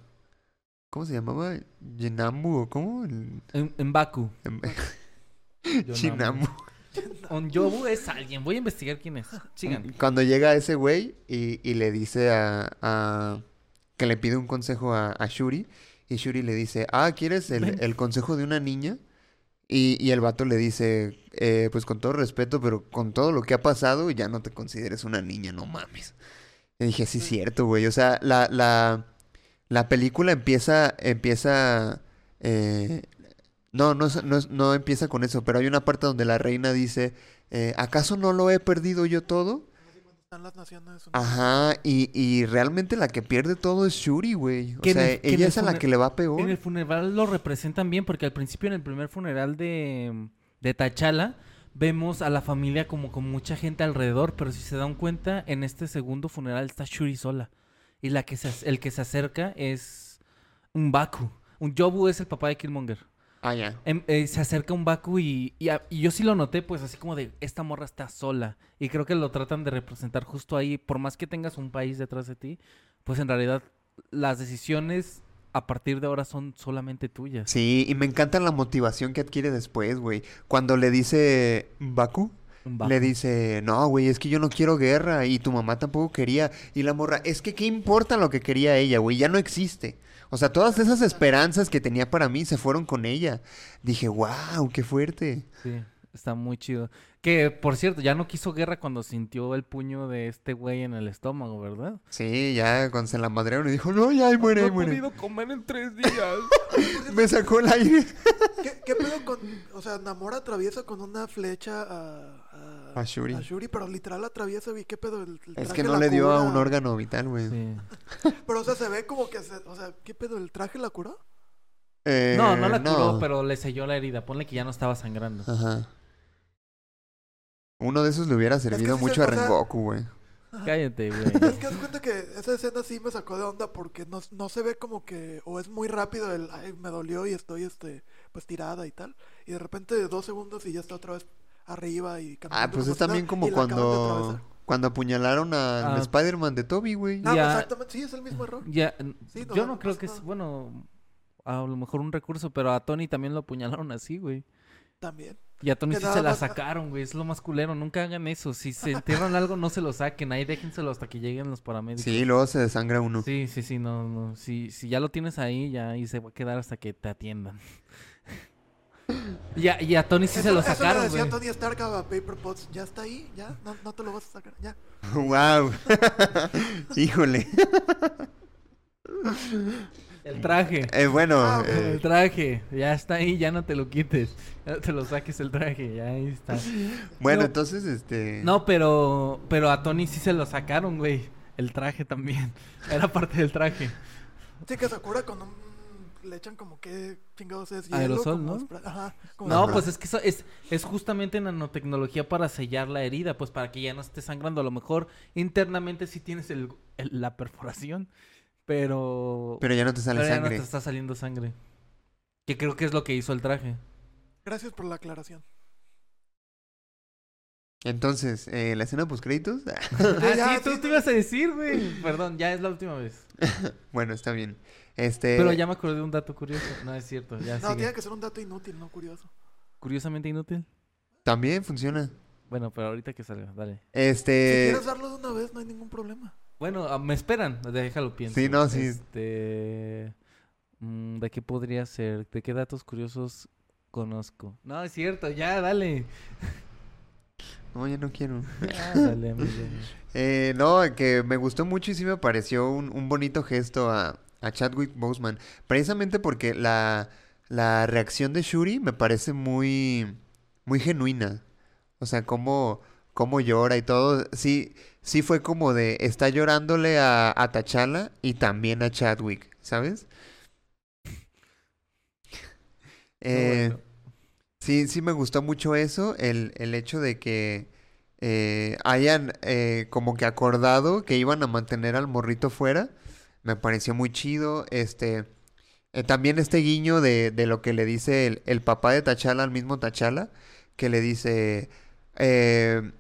¿Cómo se llamaba? Yinamu o cómo? El-
En, en Baku.
Chinamu.
Onyobu es alguien. Voy a investigar quién es. Sigan.
Cuando llega ese güey y, y le dice a, a- que le pide un consejo a, a Shuri y Shuri le dice, ah, ¿quieres el, el consejo de una niña? Y, y el vato le dice, "Eh, pues con todo respeto, pero con todo lo que ha pasado ya no te consideres una niña, no mames. Y dije, sí, cierto, güey. O sea, la, la, la película empieza, empieza, eh, no, no, no, no empieza con eso, pero hay una parte donde la reina dice, eh, ¿acaso no lo he perdido yo todo?
Están las naciones Unidas.
Ajá, y, y realmente la que pierde todo es Shuri, güey. O sea,
el-
ella
el
es a la que le va peor.
En el funeral lo representan bien porque al principio en el primer funeral de, de Tachala vemos a la familia como con mucha gente alrededor, pero si se dan cuenta, en este segundo funeral está Shuri sola. Y la que se, el que se acerca es un Baku. Un Yobu es el papá de Killmonger.
Ah, ya.
Em- eh, se acerca un Baku y, y a- y yo sí lo noté, pues así como de, esta morra está sola. Y creo que lo tratan de representar justo ahí. Por más que tengas un país detrás de ti, pues en realidad las decisiones a partir de ahora son solamente tuyas.
Sí, y me encanta la motivación que adquiere después, güey. Cuando le dice Baku. le dice, no, güey, es que yo no quiero guerra y tu mamá tampoco quería. Y la morra, es que qué importa lo que quería ella, güey, ya no existe. O sea, todas esas esperanzas que tenía para mí se fueron con ella. Dije, wow, qué fuerte.
Sí, está muy chido. Que, por cierto, ya no quiso guerra cuando sintió el puño de este güey en el estómago, ¿verdad?
Sí, ya cuando se la madrearon y dijo, no, ya, ahí muere,
no
ahí
he podido comer en tres días.
Me sacó el aire.
¿Qué, ¿Qué pedo con.? O sea, Namor atraviesa con una flecha a, a
A Shuri.
a Shuri, pero literal atraviesa y qué pedo. El, el
Es
traje
que no
la
le dio a un órgano vital, güey.
Sí.
Pero o sea, se ve como que se, o sea, ¿qué pedo? ¿El traje la curó?
Eh,
No, no la curó, pero le selló la herida. Ponle que ya no estaba sangrando.
Ajá. Uno de esos le hubiera servido
sí se-
mucho a Rengoku, güey.
Cállate, güey.
Es que haz cuenta que esa escena sí me sacó de onda porque no, no se ve como que, o es muy rápido el, ay, me dolió y estoy, este, pues tirada y tal. Y de repente dos segundos y ya está otra vez arriba y
Ah, pues es también como cuando... Cuando apuñalaron al
Ah.
Spider-Man de Toby, güey.
Ah, exactamente, sí, es el mismo error.
Ya, n-
Sí, no,
yo
no
no creo que es, bueno, a lo mejor un recurso, pero a Tony también lo apuñalaron así, güey.
También.
Y a Tony
Que
sí se la
más-
sacaron, güey. Es lo más culero. Nunca hagan eso. Si se entierran algo, no se lo saquen. Ahí déjenselo hasta que lleguen los paramédicos.
Sí, luego se desangra uno.
Sí, sí, sí, no, no. Si, si ya lo tienes ahí, ya ahí se va a quedar hasta que te atiendan. Y, a, y a Tony sí se
Eso-
lo
eso le
sacaron,
decía
güey.
Tony Stark a Paper Potts, ya está ahí, ya, no, no te lo vas a sacar, ya.
wow. Híjole.
El traje.
Eh, bueno,
Ah,
eh,
El traje. Ya está ahí, ya no te lo quites. Ya no te lo saques el traje, ya ahí está.
bueno,
No.
entonces, este...
No, pero, pero a Tony sí se lo sacaron, güey. El traje también. Era parte del traje.
Sí, que Sakura con un, le echan como que chingados es hielo,
Aerosol,
como
¿no?
spray- Ajá. como
No, pues es que eso es, es justamente nanotecnología para sellar la herida, pues para que ya no esté sangrando. A lo mejor internamente sí tienes el, el- la perforación, pero,
Pero ya no te sale
pero ya
sangre.
no te está saliendo sangre. Que creo que es lo que hizo el traje.
Gracias por la aclaración.
Entonces, eh, la escena post créditos.
Ah, sí, tú te ibas a decir, güey. Perdón, ya es la última vez.
bueno, está bien. Este.
Pero ya me acordé de un dato curioso. No, es cierto, ya
No,
sigue.
tiene que ser un dato inútil, no curioso.
Curiosamente inútil.
También funciona.
Bueno, pero ahorita que salga, dale.
Si
Este.
quieres darlo de una vez, no hay ningún problema.
Bueno, ah, me esperan, déjalo pienso.
Sí, no, sí.
Este, mm, ¿de qué podría ser? ¿De qué datos curiosos conozco? No, es cierto, ya, dale.
No, ya no quiero.
Ah, dale.
Eh, no, que me gustó mucho y sí me pareció un, un bonito gesto a, a Chadwick Boseman. Precisamente porque la, la reacción de Shuri me parece muy, muy genuina. O sea, cómo, cómo llora y todo. Sí, sí fue como de, está llorándole a, a T'Challa y también a Chadwick, ¿sabes? Eh,
bueno.
Sí, sí me gustó mucho eso, el, el hecho de que eh, hayan eh, como que acordado que iban a mantener al morrito fuera. Me pareció muy chido. Este, eh, también este guiño de, de lo que le dice el, papá de T'Challa al mismo T'Challa, que le dice, eh,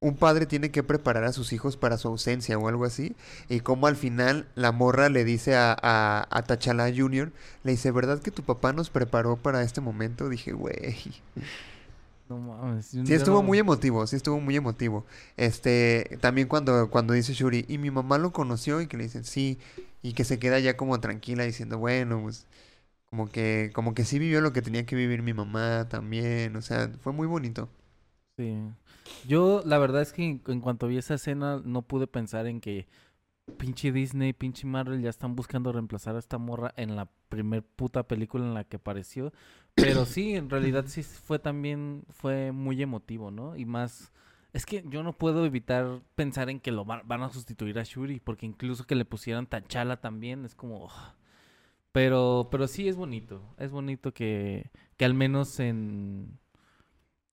un padre tiene que preparar a sus hijos para su ausencia o algo así. Y como al final la morra le dice a, a, a T'Challa Jr., le dice, ¿verdad que tu papá nos preparó para este momento? Dije, güey.
No mames. yo-
Sí estuvo muy emotivo, sí estuvo muy emotivo. Este, también cuando, cuando dice Shuri, y mi mamá lo conoció, y que le dicen sí, y que se queda ya como tranquila diciendo, bueno, pues, como que, como que sí vivió lo que tenía que vivir mi mamá también, o sea, fue muy bonito.
Sí. Yo, la verdad es que en, en cuanto vi esa escena, no pude pensar en que pinche Disney, pinche Marvel ya están buscando reemplazar a esta morra en la primer puta película en la que apareció. Pero sí, en realidad sí fue también, fue muy emotivo, ¿no? Y más, es que yo no puedo evitar pensar en que lo va- van a sustituir a Shuri, porque incluso que le pusieran T'Challa también, es como... Pero, pero sí es bonito, es bonito que, que al menos en,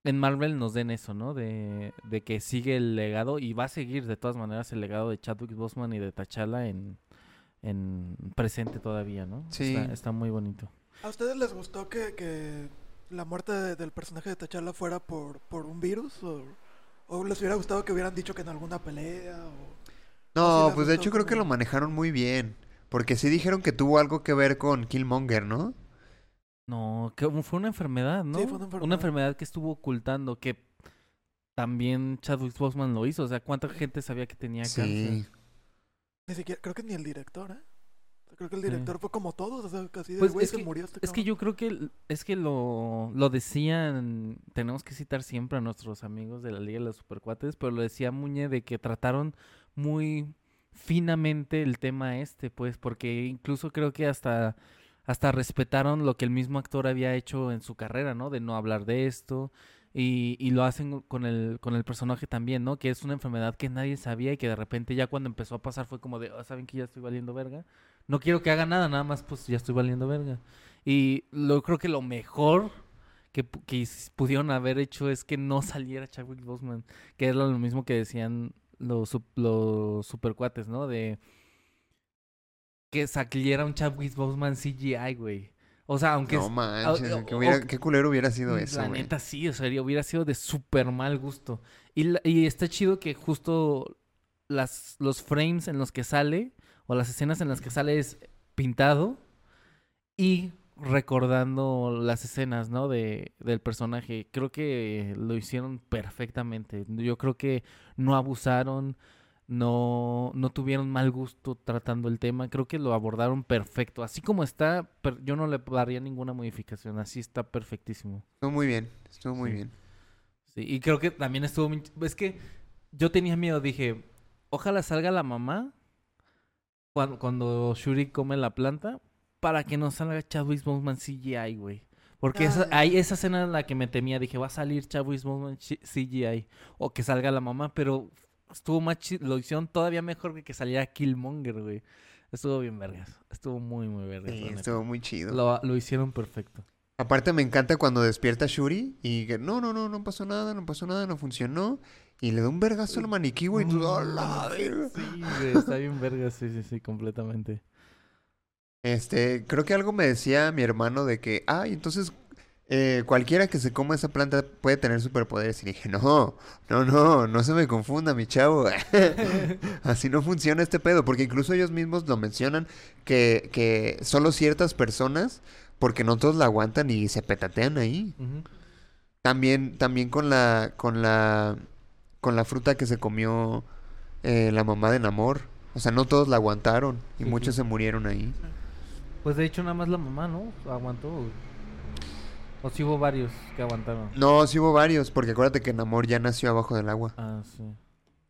en Marvel nos den eso, ¿no? De, de que sigue el legado y va a seguir de todas maneras el legado de Chadwick Boseman y de T'Challa en, en presente todavía, ¿no?
Sí.
Está, está muy bonito.
¿A ustedes les gustó que, que la muerte de- del personaje de T'Challa fuera por, por un virus? O, ¿O les hubiera gustado que hubieran dicho que en alguna pelea? O...
No, pues de hecho creo que lo manejaron muy bien, porque sí dijeron que tuvo algo que ver con Killmonger, ¿no?
No, que fue una enfermedad, ¿no?
Sí, fue una enfermedad.
enfermedad que estuvo ocultando, que también Chadwick Boseman lo hizo. O sea, ¿cuánta gente sabía que tenía
Sí.
cáncer?
Ni siquiera, creo que ni el director, ¿eh? Creo que el
Sí.
director fue como todos, o sea, casi de
Pues
güey
es
se
que-
murió este
Es que
cabrón".
yo creo que es que lo, lo decían, tenemos que citar siempre a nuestros amigos de la Liga de los Supercuates, pero lo decía Muñe de que trataron muy finamente el tema este, pues, porque incluso creo que hasta, hasta respetaron lo que el mismo actor había hecho en su carrera, ¿no? De no hablar de esto, Y, y lo hacen con el, con el personaje también, ¿no? Que es una enfermedad que nadie sabía y que de repente ya cuando empezó a pasar fue como de, "Ah, ¿saben que ya estoy valiendo verga? No quiero que haga nada, nada más pues ya estoy valiendo verga. Y lo creo que lo mejor que, que pudieron haber hecho es que no saliera Chadwick Boseman, que era lo mismo que decían los, los supercuates, ¿no? De que saliera un Chadwick Boseman CGI, güey. O sea, aunque
no
es-
manches,
o-
que
o-
qué culero hubiera sido
la
eso, güey.
neta sí, o sea, hubiera sido de súper mal gusto. Y, la- y está chido que justo las, los frames en los que sale, o las escenas en las que sale es pintado y recordando las escenas, ¿no? De, del personaje. Creo que lo hicieron perfectamente. Yo creo que no abusaron, no, no tuvieron mal gusto tratando el tema. Creo que lo abordaron perfecto. Así como está, yo no le daría ninguna modificación. Así está perfectísimo.
Estuvo muy bien, estuvo muy
Sí.
bien.
Sí, y creo que también estuvo... Es que yo tenía miedo, dije, ojalá salga la mamá cuando, cuando Shuri come la planta para que no salga Chadwick Boseman CGI, güey. Porque esa,
Ah.
ahí esa escena en la que me temía, dije, va a salir Chadwick Boseman CGI o que salga la mamá, pero estuvo más lo hicieron todavía mejor que que saliera Killmonger, güey. Estuvo bien vergas. Estuvo muy, muy vergas.
Sí, estuvo muy chido.
Lo, lo hicieron perfecto.
Aparte me encanta cuando despierta Shuri y que no, no, no, no pasó nada, no pasó nada, no funcionó. Y le da un vergazo al maniquí, güey. y tú, "A la verga".
Sí, güey, está bien vergas, sí, sí, sí, completamente.
Este, creo que algo me decía mi hermano de que, ay, entonces eh, cualquiera que se coma esa planta puede tener superpoderes. Y dije, no, no, no, no se me confunda, mi chavo. Así no funciona este pedo, porque incluso ellos mismos lo mencionan que, que solo ciertas personas, porque no todos la aguantan y se petatean ahí. También, también con la, con la, con la fruta que se comió eh, la mamá de Namor. O sea, no todos la aguantaron y
Sí,
muchos
sí.
se murieron ahí.
Pues de hecho nada más la mamá, ¿no? Aguantó. O sí hubo varios que aguantaron.
No, sí hubo varios, porque acuérdate que Namor ya nació abajo del agua.
Ah, sí.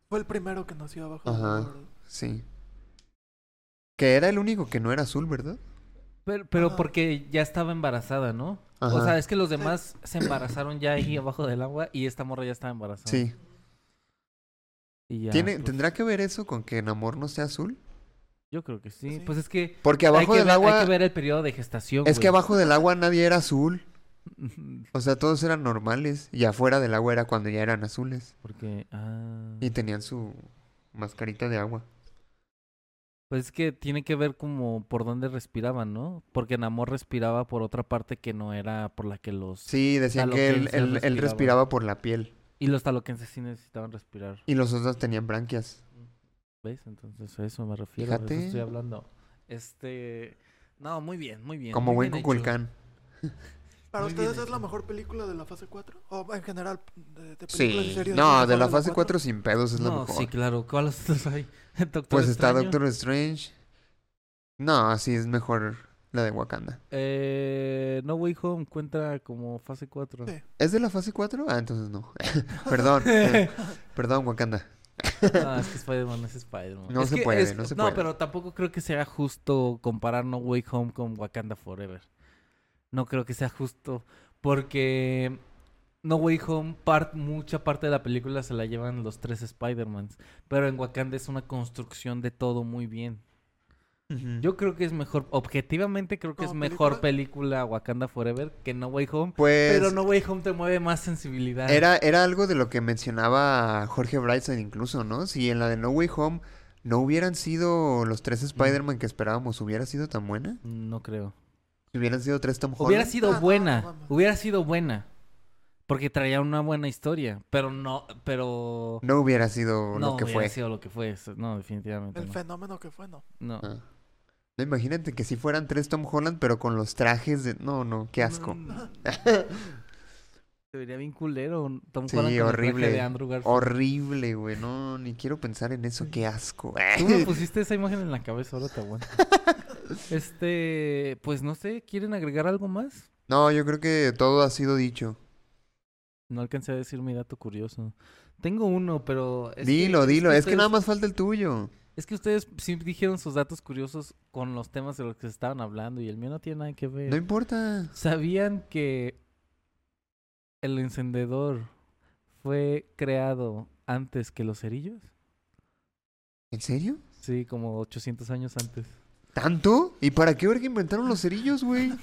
Fue el primero que nació abajo.
Ajá.
del agua.
Sí. Que era el único que no era azul, ¿verdad?
Pero, pero
Ajá.
porque ya estaba embarazada, ¿no? O sea, es que los demás se embarazaron ya ahí abajo del agua y esta morra ya estaba embarazada.
Sí.
Y ya,
¿Tiene,
pues,
¿Tendrá que ver eso con que Namor no sea azul?
Yo creo que sí.
Sí.
Pues es que...
Porque abajo del
ver-
agua...
Hay que ver el periodo de gestación,
Es que abajo del agua nadie era azul. O sea, todos eran normales. Y afuera del agua era cuando ya eran azules.
Porque... Ah...
Y tenían su mascarita de agua.
Pues es que tiene que ver como por dónde respiraban, ¿no? Porque Namor respiraba por otra parte que no era por la que los...
Sí, decían que él,
respiraba
por la piel.
Y los taloquenses sí necesitaban respirar.
Y los otros tenían branquias.
¿Ves? Entonces a eso me refiero. de eso
Fíjate.
estoy hablando. Este... No, muy bien, muy bien.
Como
muy
buen. Kukulcán.
¿Para
Muy
ustedes es la
hecho.
mejor película de la fase 4? O en general, de, de películas
Sí.
series. ¿es
No,
mejor
de la fase
4?
4 sin pedos es la
No,
mejor.
sí, claro. ¿Cuáles hay? Doctor
Pues está
Extraño.
Doctor Strange. No, sí es mejor la de Wakanda.
Eh, no Way Home cuenta como fase 4.
Sí.
¿Es de la fase 4? Ah, entonces no. perdón. eh, perdón, Wakanda.
No, es que Spider-Man es Spider-Man.
No
Es
se
que
puede,
es-
no se puede.
pero tampoco creo que sea justo comparar No Way Home con Wakanda Forever. No creo que sea justo porque No Way Home, part, mucha parte de la película se la llevan los tres Spider-Mans. Pero en Wakanda es una construcción de todo muy bien. Yo creo que es mejor, objetivamente creo que es
¿Como
mejor película Wakanda Forever que No Way Home.
Pues
Pero No Way Home te mueve más sensibilidad.
era, era algo de lo que mencionaba Jorge Brightside incluso, ¿no? Si en la de No Way Home no hubieran sido los tres Spider-Man que esperábamos, ¿hubiera sido tan buena?
No creo.
Si hubieran sido tres Tom Holland.
Hubiera sido
Ah, no,
buena,
mames.
hubiera sido buena. Porque traía una buena historia, pero no, pero...
No hubiera sido
no
lo que
hubiera
fue.
sido lo que fue, no, definitivamente
El
no.
fenómeno que fue, ¿no?
No.
Ah. No, imagínate que si fueran tres Tom Holland, pero con los trajes de... No, no, qué asco.
Se vería bien culero Tom
Sí,
Holland con el traje
horrible.
de Andrew Garfield.
Horrible, güey. No, ni quiero pensar en eso. Qué asco.
Tú me pusiste esa imagen en la cabeza, ahora te aguanto. Este, pues no sé, ¿quieren agregar algo más?
No, yo creo que todo ha sido dicho.
No alcancé a decir mi dato curioso. Tengo uno, pero... es que-
dilo, dilo. Es que
ustedes-
nada más falta el tuyo.
Es que ustedes sí dijeron sus datos curiosos con los temas de los que se estaban hablando y el mío no tiene nada que ver.
No importa.
¿Sabían que el encendedor fue creado antes que los cerillos?
¿En serio?
Sí, como 800 años antes.
¿Tanto? ¿Y para qué verga inventaron los cerillos, güey?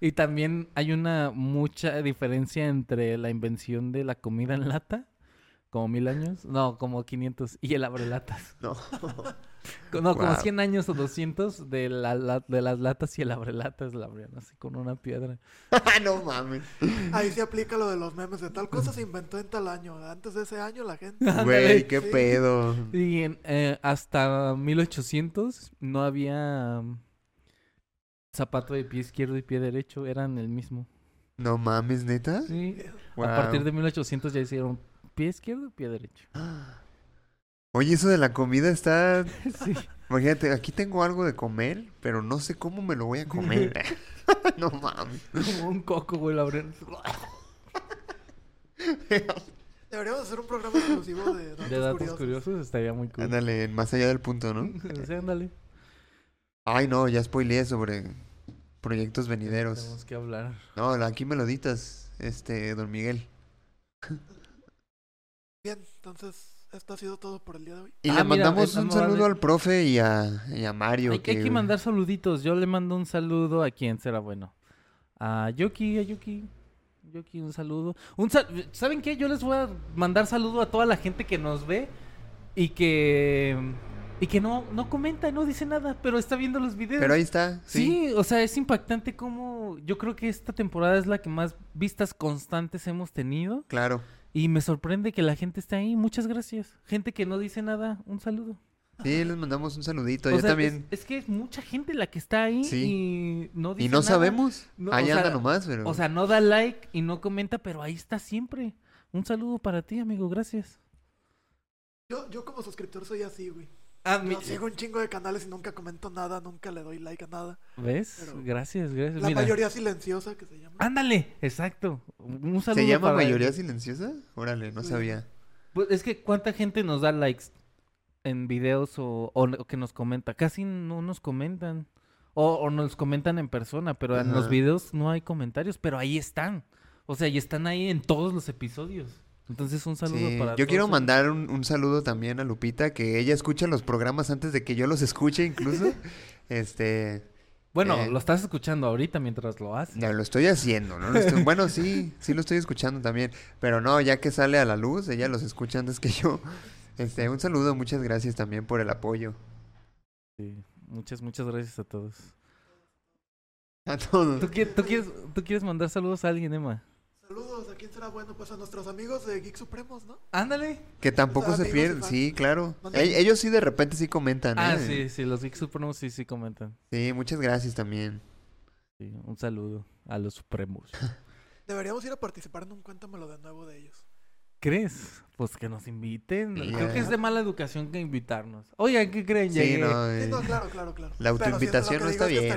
Y también hay una mucha diferencia entre la invención de la comida en lata, como mil años, no, como 500, y el abrelatas.
No.
Co- No, como
Guau.
100 años o 200 de, la, la- de las latas y el abrelatas la abrían así con una piedra.
no mames.
Ahí se aplica lo de los memes de tal cosa se inventó en tal año. Antes de ese año la gente.
Güey, qué
Sí.
pedo.
Y en, eh, hasta 1800 no había mm, zapato de pie izquierdo y pie derecho, eran el mismo.
No mames, neta.
Sí. A partir de 1800 ya hicieron pie izquierdo y pie derecho.
Oye, eso de la comida está.
Sí.
Imagínate, aquí tengo algo de comer, pero no sé cómo me lo voy a comer. no mames.
Como un coco, güey, lo abrieron.
Deberíamos hacer un programa exclusivo de datos,
De datos
curiosos.
curiosos estaría muy cool.
Ándale, más allá del punto, ¿no?
Sí, ándale.
Ay, no, ya spoileé sobre proyectos venideros.
Tenemos que hablar.
No, aquí me lo ditas, este, don Miguel.
Bien, entonces esto ha sido todo por el día de hoy.
Y
Ah,
le
mira,
mandamos un saludo al profe y a, y a Mario.
Hay, que- hay que mandar saluditos. Yo le mando un saludo a quien será bueno. A Yoki, a Yoki. Yoki, un saludo. Un sal- ¿Saben qué? Yo les voy a mandar saludo a toda la gente que nos ve y que y que no no comenta, no dice nada, pero está viendo los videos.
Pero ahí está, sí.
Sí, o sea, es impactante como yo creo que esta temporada es la que más vistas constantes hemos tenido
Claro.
Y me sorprende que la gente esté ahí. Muchas gracias. Gente que no dice nada, un saludo.
Sí, les mandamos un saludito.
O
Yo
sea,
también.
Es, es que es mucha gente la que está ahí
Sí.
y no dice
Y no
nada.
sabemos.
No,
ahí
sea,
anda nomás, pero.
O sea, no da like y no comenta, pero ahí está siempre. Un saludo para ti, amigo. Gracias.
Yo, yo como suscriptor soy así, güey.
Ah,
sigo un chingo de canales y nunca comento nada, nunca le doy like a nada.
¿Ves?
Pero-
Gracias, gracias.
La
Mira.
mayoría silenciosa que se llama.
Ándale, exacto. Un saludo
¿Se llama
para-
mayoría silenciosa? Órale, no
Sí.
sabía.
Pues es que cuánta gente nos da likes en videos o, o- o que nos comenta. Casi no nos comentan. O, o nos comentan en persona, pero en los videos no hay comentarios, pero ahí están. O sea, y están ahí en todos los episodios. Entonces un saludo
Sí,
para
Yo
todos
quiero mandar un, un saludo también a Lupita, que ella escucha los programas antes de que yo los escuche incluso. este,
Bueno,
eh,
lo estás escuchando ahorita mientras lo haces.
ya lo estoy haciendo, ¿no? Lo estoy- bueno, sí, sí lo estoy escuchando también, pero no, ya que sale a la luz, ella los escucha antes que yo. Este, un saludo, muchas gracias también por el apoyo.
Sí. Muchas, muchas gracias a todos.
A todos.
¿Tú, qui- tú quieres, ¿Tú quieres mandar saludos a alguien, Emma?
Saludos, ¿a quién será bueno? Pues a nuestros amigos de Geek Supremos, ¿no?
Ándale.
Que tampoco
O sea,
se pierden, sí, claro. Ellos sí de repente sí comentan,
Ah,
¿eh?
sí, sí, los Geek Supremos sí, sí comentan.
Sí, muchas gracias también.
Sí, un saludo a los Supremos.
Deberíamos ir a participar en un Cuéntamelo de nuevo de ellos.
¿Crees? Pues que nos inviten. Creo que es de mala educación que invitarnos. Oigan, ¿qué creen?
Sí,
Llegué.
no,
Sí,
eh,
no, claro, claro, claro.
La
si
autoinvitación no está bien,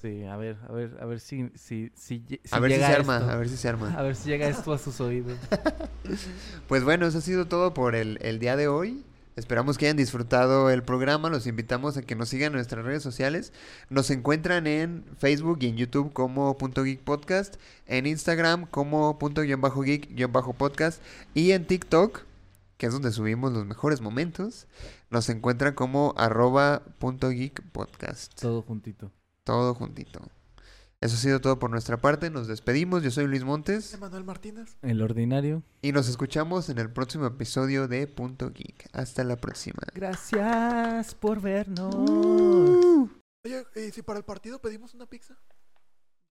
Sí, a ver, a ver, a ver si, si, si,
a ver si se arma, a ver si se arma.
A ver si llega esto a sus oídos.
Pues bueno, eso ha sido todo por el, el día de hoy. Esperamos que hayan disfrutado el programa. Los invitamos a que nos sigan en nuestras redes sociales. Nos encuentran en Facebook y en YouTube como punto geek podcast, en Instagram como punto guion bajo geek guion bajo podcast y en TikTok, que es donde subimos los mejores momentos, nos encuentran como arroba punto geek podcast.
Todo juntito.
Todo juntito. Eso ha sido todo por nuestra parte. Nos despedimos. Yo soy Luis Montes.
Emanuel Martínez.
El ordinario.
Y nos escuchamos en el próximo episodio de Punto Geek. Hasta la próxima.
Gracias por vernos.
Uh.
Oye, ¿y si para el partido pedimos una pizza?